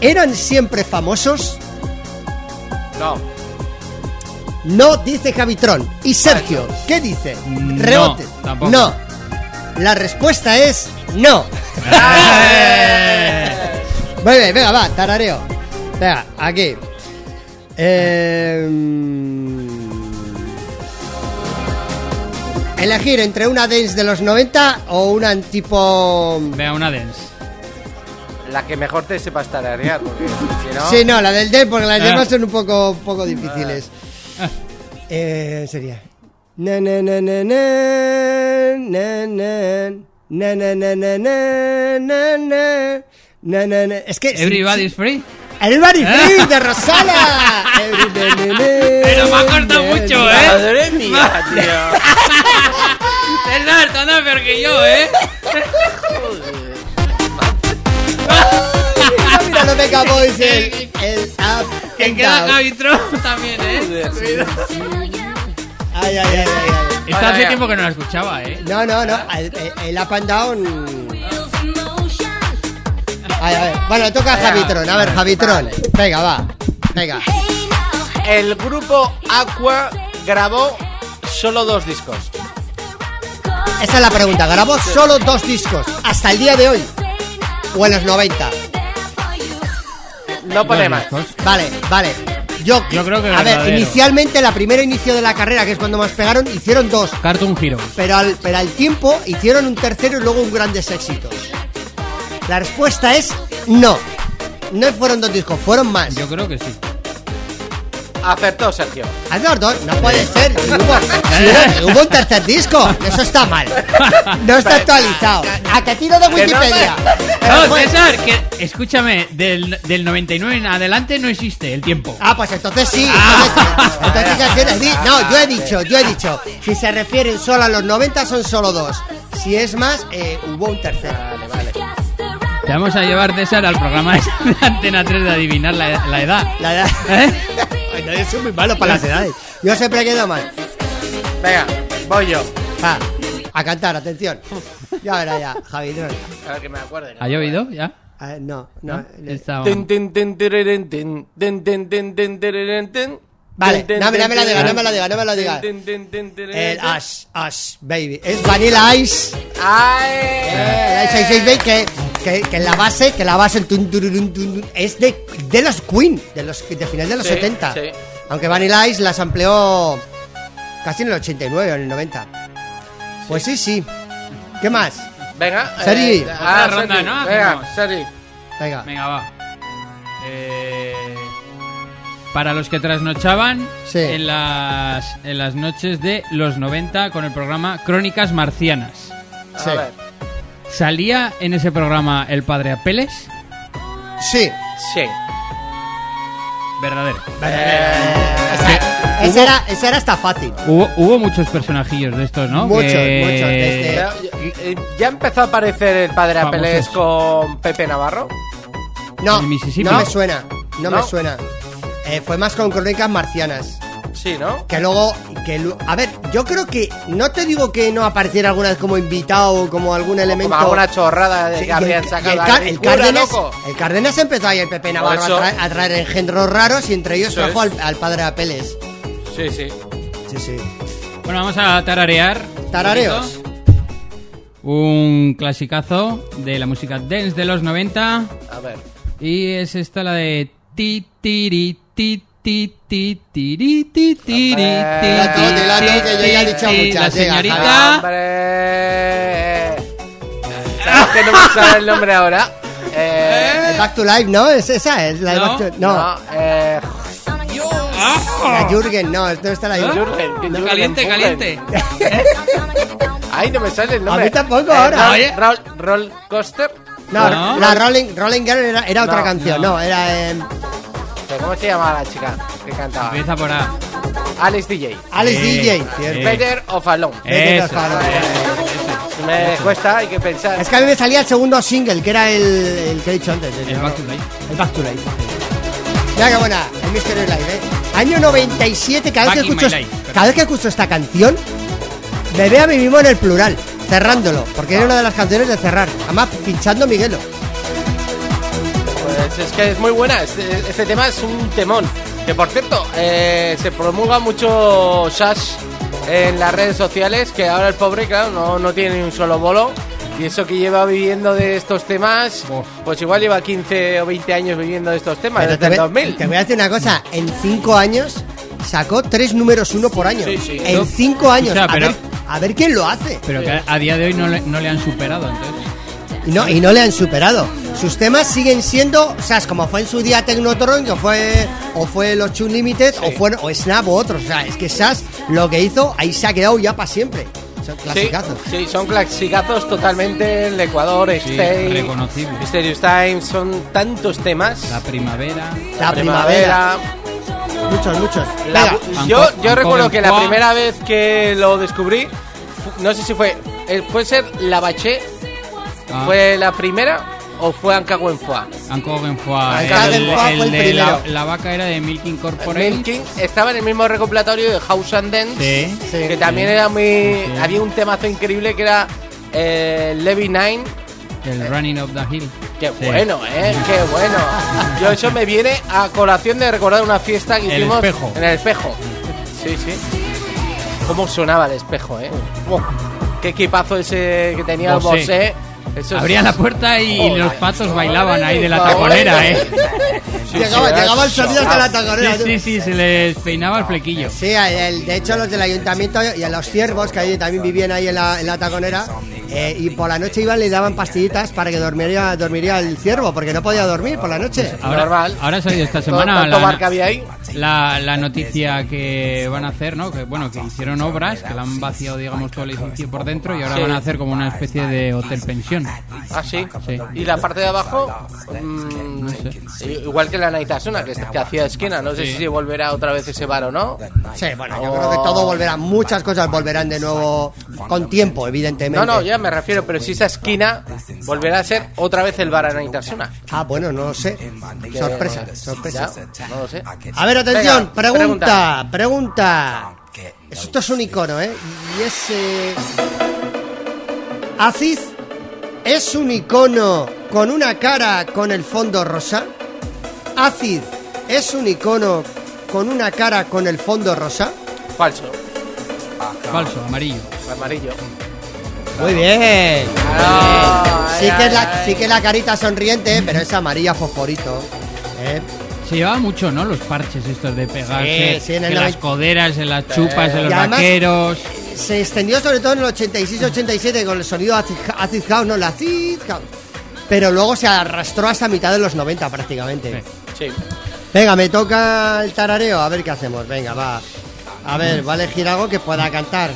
¿Eran siempre famosos? No. No, dice Javitron. ¿Y Sergio? ¿Qué dice? No, Rebote. tampoco. No. La respuesta es no. [LAUGHS] Muy bien, venga, va, tarareo. Venga, aquí. Eh, elegir entre una dance de los 90 o una tipo... Vea, una dance. La que mejor te sepa tararear, porque si no... Sí, no, la del dance, porque las Ah. demás son un poco, un poco difíciles. Eh, sería... Na, na, na, na, na, na, na, na, na, na, na, na, na, na, na, na. Es que... Everybody's free. Everybody Free de Rosala. Everybody- Pero me ha costado mucho, ¿eh? Madre mía, tío. [LAUGHS] Andas peor que yo, ¿eh? Mira, los Mecha Boys, el, el up Que queda. Javitron también, ¿eh? Ay, ay, ay, ay, ay. Esta Vaya, hace tiempo que no la escuchaba, ¿eh? No, no, no. El up and down. Ay, a ver. Bueno, toca a Javitron. A ver, Javitron. Venga, va. Venga. El grupo Aqua grabó solo dos discos. Esa es la pregunta. Grabó solo dos discos. Hasta el día de hoy. O en los 90. No pone más. Vale, vale. Yo, Yo creo que A ver, inicialmente, la primera inicio de la carrera, que es cuando más pegaron, hicieron dos. Cartoon Heroes. Pero al, pero al tiempo hicieron un tercero y luego un grandes éxitos. La respuesta es no. No fueron dos discos, fueron más. Yo creo que sí. Acertó Sergio. ¿Has dado dos? No puede ser. [LAUGHS] Si hubo, un tercer disco. Eso está mal. No está actualizado. A que tiro de Wikipedia. No, César, que escúchame, del, del 99 en adelante no existe el tiempo. Ah, pues entonces sí. Entonces, entonces ¿qué [LAUGHS] decir? No, yo he dicho, yo he dicho. Si se refieren solo a los 90 son solo dos. Si es más, eh, hubo un tercero. Te vamos a llevar, César, al programa de Antena 3 de adivinar la, la edad. La edad. ¿Eh? Ay, no, yo soy muy malo para las edades. Yo siempre quedo mal. Venga, voy yo. Va, a cantar, atención. Ya verá ya, Javi. no. A ver que me acuerde. ¿no? ¿Ha llovido ya? Ah, no, no. Eh. Vale, no me- no me la tin, diga, tin, no me la diga, no me la diga. tin, tin, tin, tin, El. Ash, Ash, baby. Es Vanilla Ice. ¡Ay! Eh, el 666 que, que, la base, que la base el tun, tururun, tun, tun, es de, de los Queen, de los de final de los Sí, 70. sí. Aunque Vanilla Ice las amplió casi en el 89 o en el 90. Pues sí, sí. ¿Qué más? Venga. Sergi. eh, Otra ah, ronda, Sergi, ¿no? Venga. Sergi. Venga. Venga, va. Eh, para los que trasnochaban Sí. en, las, en las noches de los 90 con el programa Crónicas Marcianas. A Sí. ver. ¿Salía en ese programa el padre Apeles? Sí. Sí. Verdadero. Esa, esa era, esa era hasta fácil. Hubo, hubo muchos personajillos de estos, ¿no? Muchos, Que- muchos, desde- Pero, eh, ¿Ya empezó a aparecer el padre Famosos. Apelés con Pepe Navarro? No, no No. me suena. No, me ¿No? suena. Eh, fue más con crónicas marcianas. Sí, ¿no? Que luego, que lu- a ver, yo creo que no te digo que no apareciera alguna vez como invitado o como algún elemento. Como alguna chorrada de Sí, que y el- sacado. el, Car- Cárdenas, loco. el Cárdenas empezó ahí el Pepe Navarro a eso. traer, a traer engendros raros y entre ellos Eso trajo es. al, al padre Apeles. Sí, sí. Sí, sí. Bueno, vamos a tararear. un Tarareos. poquito. Un clasicazo de la música dance de los 90. A ver. Y es esta la de ti tiri ti ti ti tiri ti tiri ti La señorita que no me sale el nombre ahora. Eh, Back to Life, ¿no? ¿Es esa? ¿Es la de No. Back to- No, no, eh, la Jürgen, no, no está la Jürgen. Jürgen, Jürgen Caliente, Jürgen. caliente. [LAUGHS] Ay, no me sale el nombre. A mí tampoco Eh, ahora. Roll, roll, roll coaster. No, No. la Rolling, Rolling Girl era, era otra No, canción, no, era eh, ¿Cómo se llama la chica que cantaba? Empieza por A. Alex DJ. Alex Eh, DJ. cierto. Better of Alone. Vete Eso, al palo. Si me cuesta, hay que pensar. Es que a mí me salía el segundo single, que era el, el que he dicho antes. El Back to Life. El Back to Life. Mira qué buena, el Mystery Life, ¿eh? Año 97, cada vez, que escucho, my life, cada vez que escucho esta canción, me veo a mí mismo en el plural, cerrándolo, porque era una de las canciones de cerrar. Además, pinchando Miguelo. Es que es muy buena. Este, este tema es un temón. Que por cierto, eh, se promulga mucho Sash en las redes sociales. Que ahora el pobre, claro, no, no tiene ni un solo bolo. Y eso que lleva viviendo de estos temas, pues igual lleva 15 o 20 años viviendo de estos temas, Pero desde te, el voy- 2000. te voy a decir una cosa, en cinco años sacó tres números uno por año. Sí, sí. En No, cinco años. escucha, a, pero- ver, a ver quién lo hace. Pero que a día de hoy no le, no le han superado, entonces. Y no, y no le han superado. Sus temas siguen siendo, o sea, es como fue en su día Technotron, que fue, o fue los Two Limited, o fue o Snap o otros. O sea, es que Sass lo que hizo, ahí se ha quedado ya para siempre. Son Sí, clasicazos. sí, son clasicazos totalmente. El Ecuador, Sí, Stay, Times, son tantos temas. La primavera. La primavera. primavera. Muchos, muchos. La- Venga, yo Anco- yo recuerdo Anco que la primera vez que lo descubrí, no sé si fue, eh, puede ser La Baché, Ah, fue la primera o fue Ancahuenfua. Ancogen fue Ancogen el, fue el el de la, vaca era de Milk Incorporated. Milking estaba en el mismo recopilatorio de House and Dance, Sí. que también era muy, Sí. había un temazo increíble que era eh, Levy Nine. El Running of the Hill. Qué bueno, eh, qué bueno. [LAUGHS] Yo eso me viene a colación de recordar una fiesta que El hicimos espejo. en el espejo. Sí, sí. Cómo sonaba el espejo, eh. Oh, qué equipazo ese que tenía el Bosé. Eso es- la puerta y Joder. los patos bailaban ahí de la Joder. taconera, ¿eh? Sí, [LAUGHS] llegaba, sí, llegaba el sonido hasta la taconera. Sí, sí, sí, se les peinaba el flequillo. Sí, el- de hecho los del ayuntamiento y a los ciervos que ahí también vivían ahí en la, en la taconera eh, y por la noche iban y le daban pastillitas para que dormiría, dormiría el ciervo porque no podía dormir por la noche. Ahora, Normal. ahora ha salido esta ¿Todo- semana ¿Cuánto la, bar que había ahí? La, la noticia que van a hacer, ¿no? Que bueno, que hicieron obras, que la han vaciado, digamos, todo el edificio por dentro y ahora Sí. van a hacer como una especie de hotel pensión. Ah, sí. Sí. Y la parte de abajo, mm, igual que la Naitasuna, que, que hacía esquina. No sé Sí. si volverá otra vez ese bar o no. Sí, bueno, yo creo que todo volverá, muchas cosas volverán de nuevo con tiempo, evidentemente. No, no, ya me refiero, pero si esa esquina volverá a ser otra vez el bar a Naitasuna. Ah, bueno, no lo sé. Sorpresa, sorpresa. Ya, no lo sé. A ver, atención, Venga, pregunta, pregunta. Esto es un icono, ¿eh? Y es. Eh... Aziz es un icono con una cara con el fondo rosa? Acid es un icono con una cara con el fondo rosa? Falso. Falso, amarillo. Amarillo. Muy bien. Ah, Sí ay, que, es la, ay, sí que es la carita sonriente, pero es amarilla fosforito. ¿eh? Se llevaba mucho, ¿no? Los parches estos de pegarse Sí, sí, en el en las coderas, en las chupas, en los además- vaqueros. Se extendió sobre todo en el 86-87 con el sonido acid, acid house, no, el acid house. Pero luego se arrastró hasta mitad de los 90 prácticamente. Sí. Venga, me toca el tarareo, a ver qué hacemos. Venga, va. A ver, va a elegir algo que pueda cantar.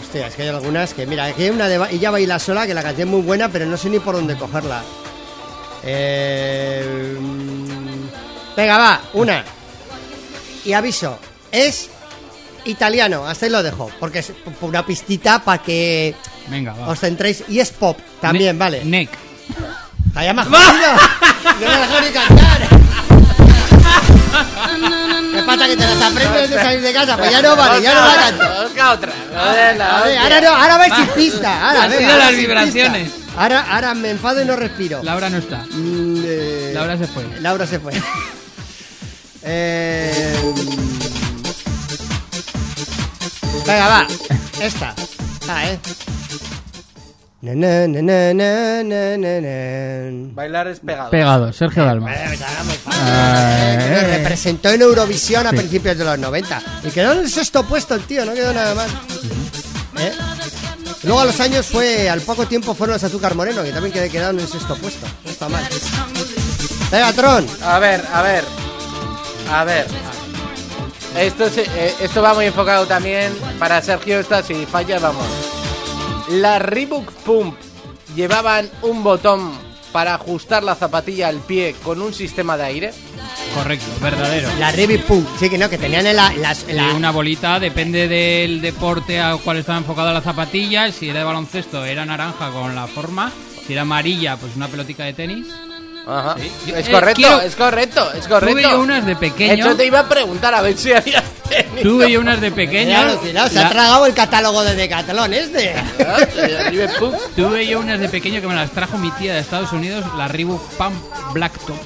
Hostia, es que hay algunas que, mira, aquí hay una de ella baila sola, que la canción es muy buena, pero no sé ni por dónde cogerla. Eh, venga, va, una. Y aviso, es italiano, hasta ahí lo dejo, porque es una pistita para que Venga, va. os centréis. Y es pop también, Ne- vale. Neck. ¡Vaya más jodido! ¡No me dejo ni cantar! [LAUGHS] ¿Qué pasa que te las aprendes de salir de casa? Pues ya no vale, ya no la canto. Busca otra. A ver, A ver, ahora no, ahora vais sin pista. Ahora, Han venga, sido ahora las sin vibraciones. pista. Ahora, ahora me enfado y no respiro. Laura no está. Mm, eh, Laura se fue. Laura se fue. [LAUGHS] Eh, Venga, va. Esta. Ah, eh. Na, na, na, na, na, na, na, na. Bailar es pegado. Pegado, Sergio Dalma. Eh, que me representó en Eurovisión a principios de los 90 y quedó en el sexto puesto el tío, no quedó nada mal. ¿Eh? Luego a los años fue, al poco tiempo fueron los Azúcar Moreno, que también quedado en el sexto puesto. No está mal. Venga, Tron. A ver, a ver. A ver. Esto, es- eh, esto va muy enfocado también para Sergio. Esta, si falla, vamos. Las Reebok Pump llevaban un botón para ajustar la zapatilla al pie con un sistema de aire. Correcto, verdadero. La Reebok Pump. Sí, que no, que tenían en la... las- en la- una bolita, depende del deporte al cual estaba enfocada la zapatilla. Si era de baloncesto, era naranja con la forma. Si era amarilla, pues una pelotita de tenis. Ajá. Sí. Es Eh, correcto, quiero- es correcto, es correcto. Tuve yo unas de pequeño. Eso te iba a preguntar a ver si habías tenido. Tuve yo unas de pequeño. alucinado, se ha tragado el catálogo de Decathlon este. Pump. Tuve yo unas de pequeño que me las trajo mi tía de Estados Unidos, la Reebok Pump Black Top.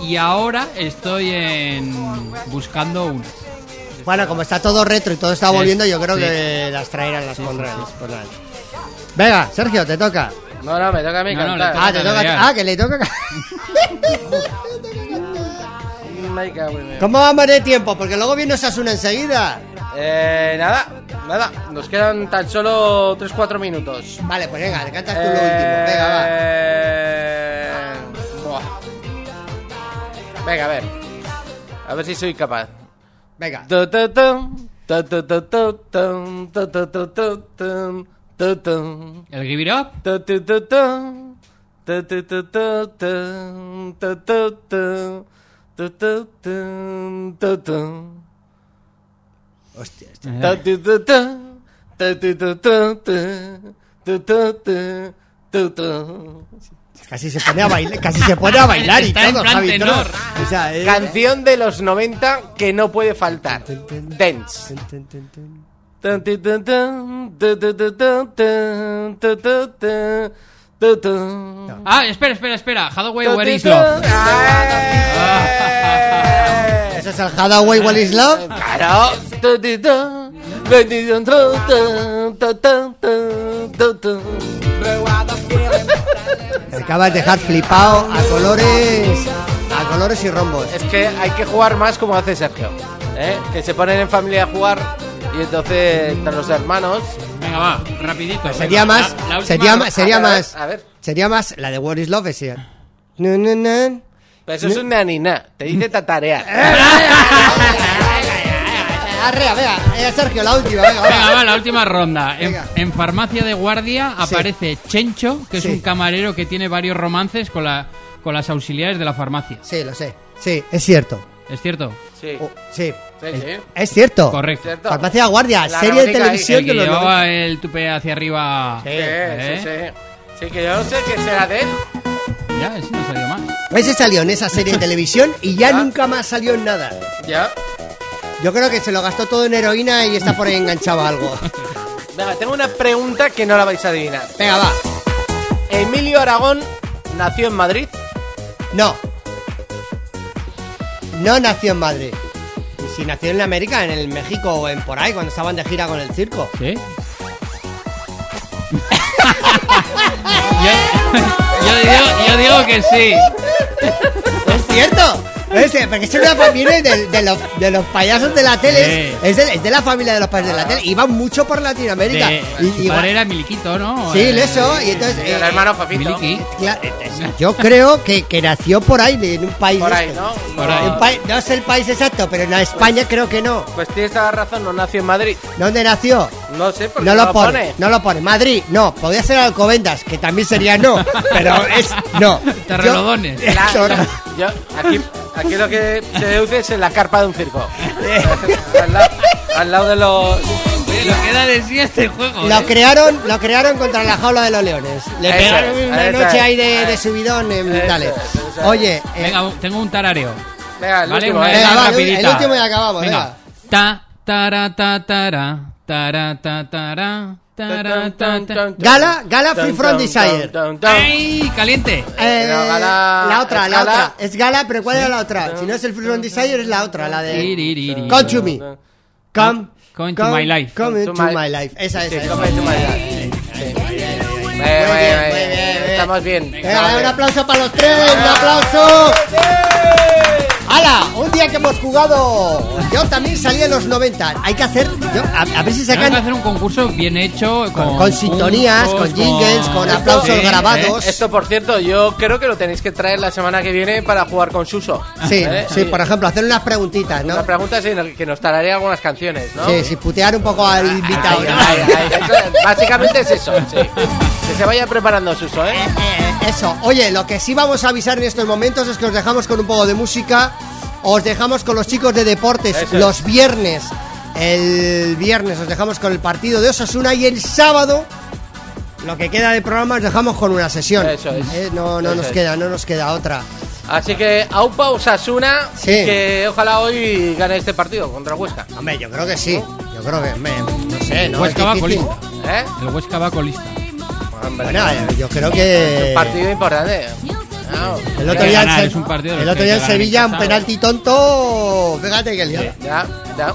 Y ahora estoy en buscando una. Bueno, como está todo retro y todo está Sí, volviendo, yo creo sí. que las traerán, las pondrán. pues nada. Venga, Sergio, te toca. No, no, me toca a mí No, no, cantar. le Ah, te toca. Ah, que le toca. [LAUGHS] ¿Cómo vamos de tiempo? Porque luego viene Osasuna enseguida. Eh, nada, nada. Nos quedan tan solo 3-4 minutos. Vale, pues venga, le cantas tú lo último. Venga, va. Eh, buah. Venga, a ver. A ver si soy capaz. Venga. El Give It Up. Eh. Casi se pone a bailar, casi se pone a bailar y todo, Javi, eh. Canción de los 90 que no puede faltar. Dance. Ah, espera, espera, espera. Hadaway Where is Love. ¿Eso es el Hadaway Where is Love? Claro. Acabas de dejar flipado a colores, a colores y rombos. Es que hay que jugar más como hace Sergio, que se ponen en familia a jugar y entonces entre los hermanos. Venga, va, rapidito. Sería venga, más, la- la sería más, sería A ver, más, a ver. sería más la de What is Love ese. No, no, no. Pero eso es un nanina. Te dice tatarear. Arrea, venga, eh, Sergio, la última, venga, Venga, va. la última ronda. En, en farmacia de guardia aparece Chencho, que es Sí. un camarero que tiene varios romances con, la, con las auxiliares de la farmacia. Sí, lo sé. Sí, es cierto. ¿Es cierto? Sí. Oh, sí. Sí, sí. Es cierto. Correcto. Cierto. Farmacia de Guardia, La serie de televisión El de que los llevaba 90. el tupe hacia arriba. Sí. Sí, ¿Eh? sí, sí. Sí, que yo no sé qué será de él. Ya, ese no salió más. Ese salió en esa serie de televisión y [LAUGHS] ya nunca más salió en nada. Ya. Yo creo que se lo gastó todo en heroína y está por ahí enganchado a algo. [LAUGHS] Venga, tengo una pregunta que no la vais a adivinar. Venga, va. Emilio Aragón nació en Madrid. No. No nació en Madrid. Si nació en América, en el México o en por ahí, cuando estaban de gira con el circo. ¿Sí? [LAUGHS] yo, yo digo, yo digo que sí. Es cierto. Es que- porque es una familia de, de los, de los payasos de la tele. Sí. Es, de, es de la familia de los payasos de la tele. Iban mucho por Latinoamérica. De, Y- su y- padre era Miliquito, ¿no? sí, Eh, eso. Y entonces. El eh, hermano Fafito. Eh, yo creo que, que nació por ahí, en un país. Por ahí. ¿no? Por ahí. No sé el país exacto, pero en España creo que no. Pues tienes toda la razón, no nació en Madrid. ¿Dónde nació? No sé, porque No lo pone, no lo pone. Madrid, no. Podría ser Alcobendas, que también sería no. Pero es no. [LAUGHS] Terrelodones. Yo- yo, aquí, aquí lo que se deduce es en la carpa de un circo. [LAUGHS] al, lado, al lado de los. Lo que da de sí este juego. Lo ¿eh? crearon, lo crearon contra la jaula de los leones. Le Eso pegaron es, una noche es. ahí de, de subidón. em, Eso dale. eso. Oye, eh, Venga, tengo un tarareo. Venga, el Vale, último, ¿eh? Venga, venga, va, el- último y acabamos, venga. Ta, tara, ta, tara, tara, ta, tara, tara, ta, ta. Gala, Gala Free From Desire. ¡Ay, caliente! eh, No, Gala- la otra, la Gala. otra. Es Gala, pero ¿cuál era la otra? Si no es el Free From Desire, es la otra, la de. Come to me. Come, Come to my life. Come To my- life. Esa, Sí, esa, come to my life. Muy bien, muy bien. Estamos bien. Un aplauso para los tres, un aplauso. ¡Hala! Un día que hemos jugado. Yo también salí en los 90. Hay que hacer. yo- a, a ver si Tenemos que sacan. hacer un concurso bien hecho con, Con sintonías, puntos, con jingles, con aplausos sí, grabados. Esto, por cierto, yo creo que lo tenéis que traer la semana que viene para jugar con Suso. Sí, ¿Eh? sí, por ejemplo, hacer unas preguntitas, ¿no? Una pregunta sí, en el que nos tararé algunas canciones, ¿no? Sí, sí, putear un poco al invitado. Ay, ¿no? ay, ay, eso- básicamente es eso, sí. Que se vaya preparando Suso, ¿eh? Eso, oye, lo que sí vamos a avisar en estos momentos es que os dejamos con un poco de música, os dejamos con los chicos de deportes Eso es. los viernes, el viernes os dejamos con el partido de Osasuna y el sábado, lo que queda de programa os dejamos con una sesión. Eso es. Eh, no no Eso nos es. queda, no nos queda otra. Así que Aupa Osasuna Sí. y que ojalá hoy gane este partido contra Huesca. Hombre, yo creo que sí, yo creo que, hombre, no sé, no Huesca es va colista. ¿Eh? El Huesca va colista. Hombre, Bueno, eh, yo creo que partido importante. El otro día, en ganar, Se- es un partido el otro día en en Sevilla un penalti tonto, fíjate que liado. Ya, ya.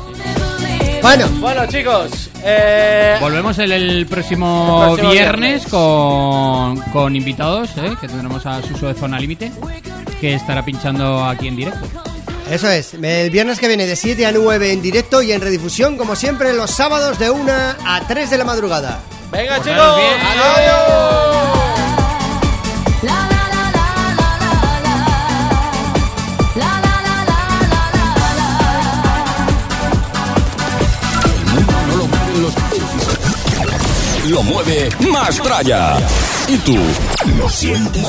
Bueno, Bueno, chicos, eh, Volvemos el, el próximo, El próximo viernes, Con, con invitados, ¿eh? que tendremos a Suso de Zona Límite, que estará pinchando aquí en directo. Eso es, el viernes que viene de 7 a 9 en directo y en redifusión, como siempre, los sábados de 1 a 3 de la madrugada. venga Portaros chicos, bien. adiós. La la la la la la la. La la la la la la la. Lo mueve más tralla. ¿Y tú lo sientes?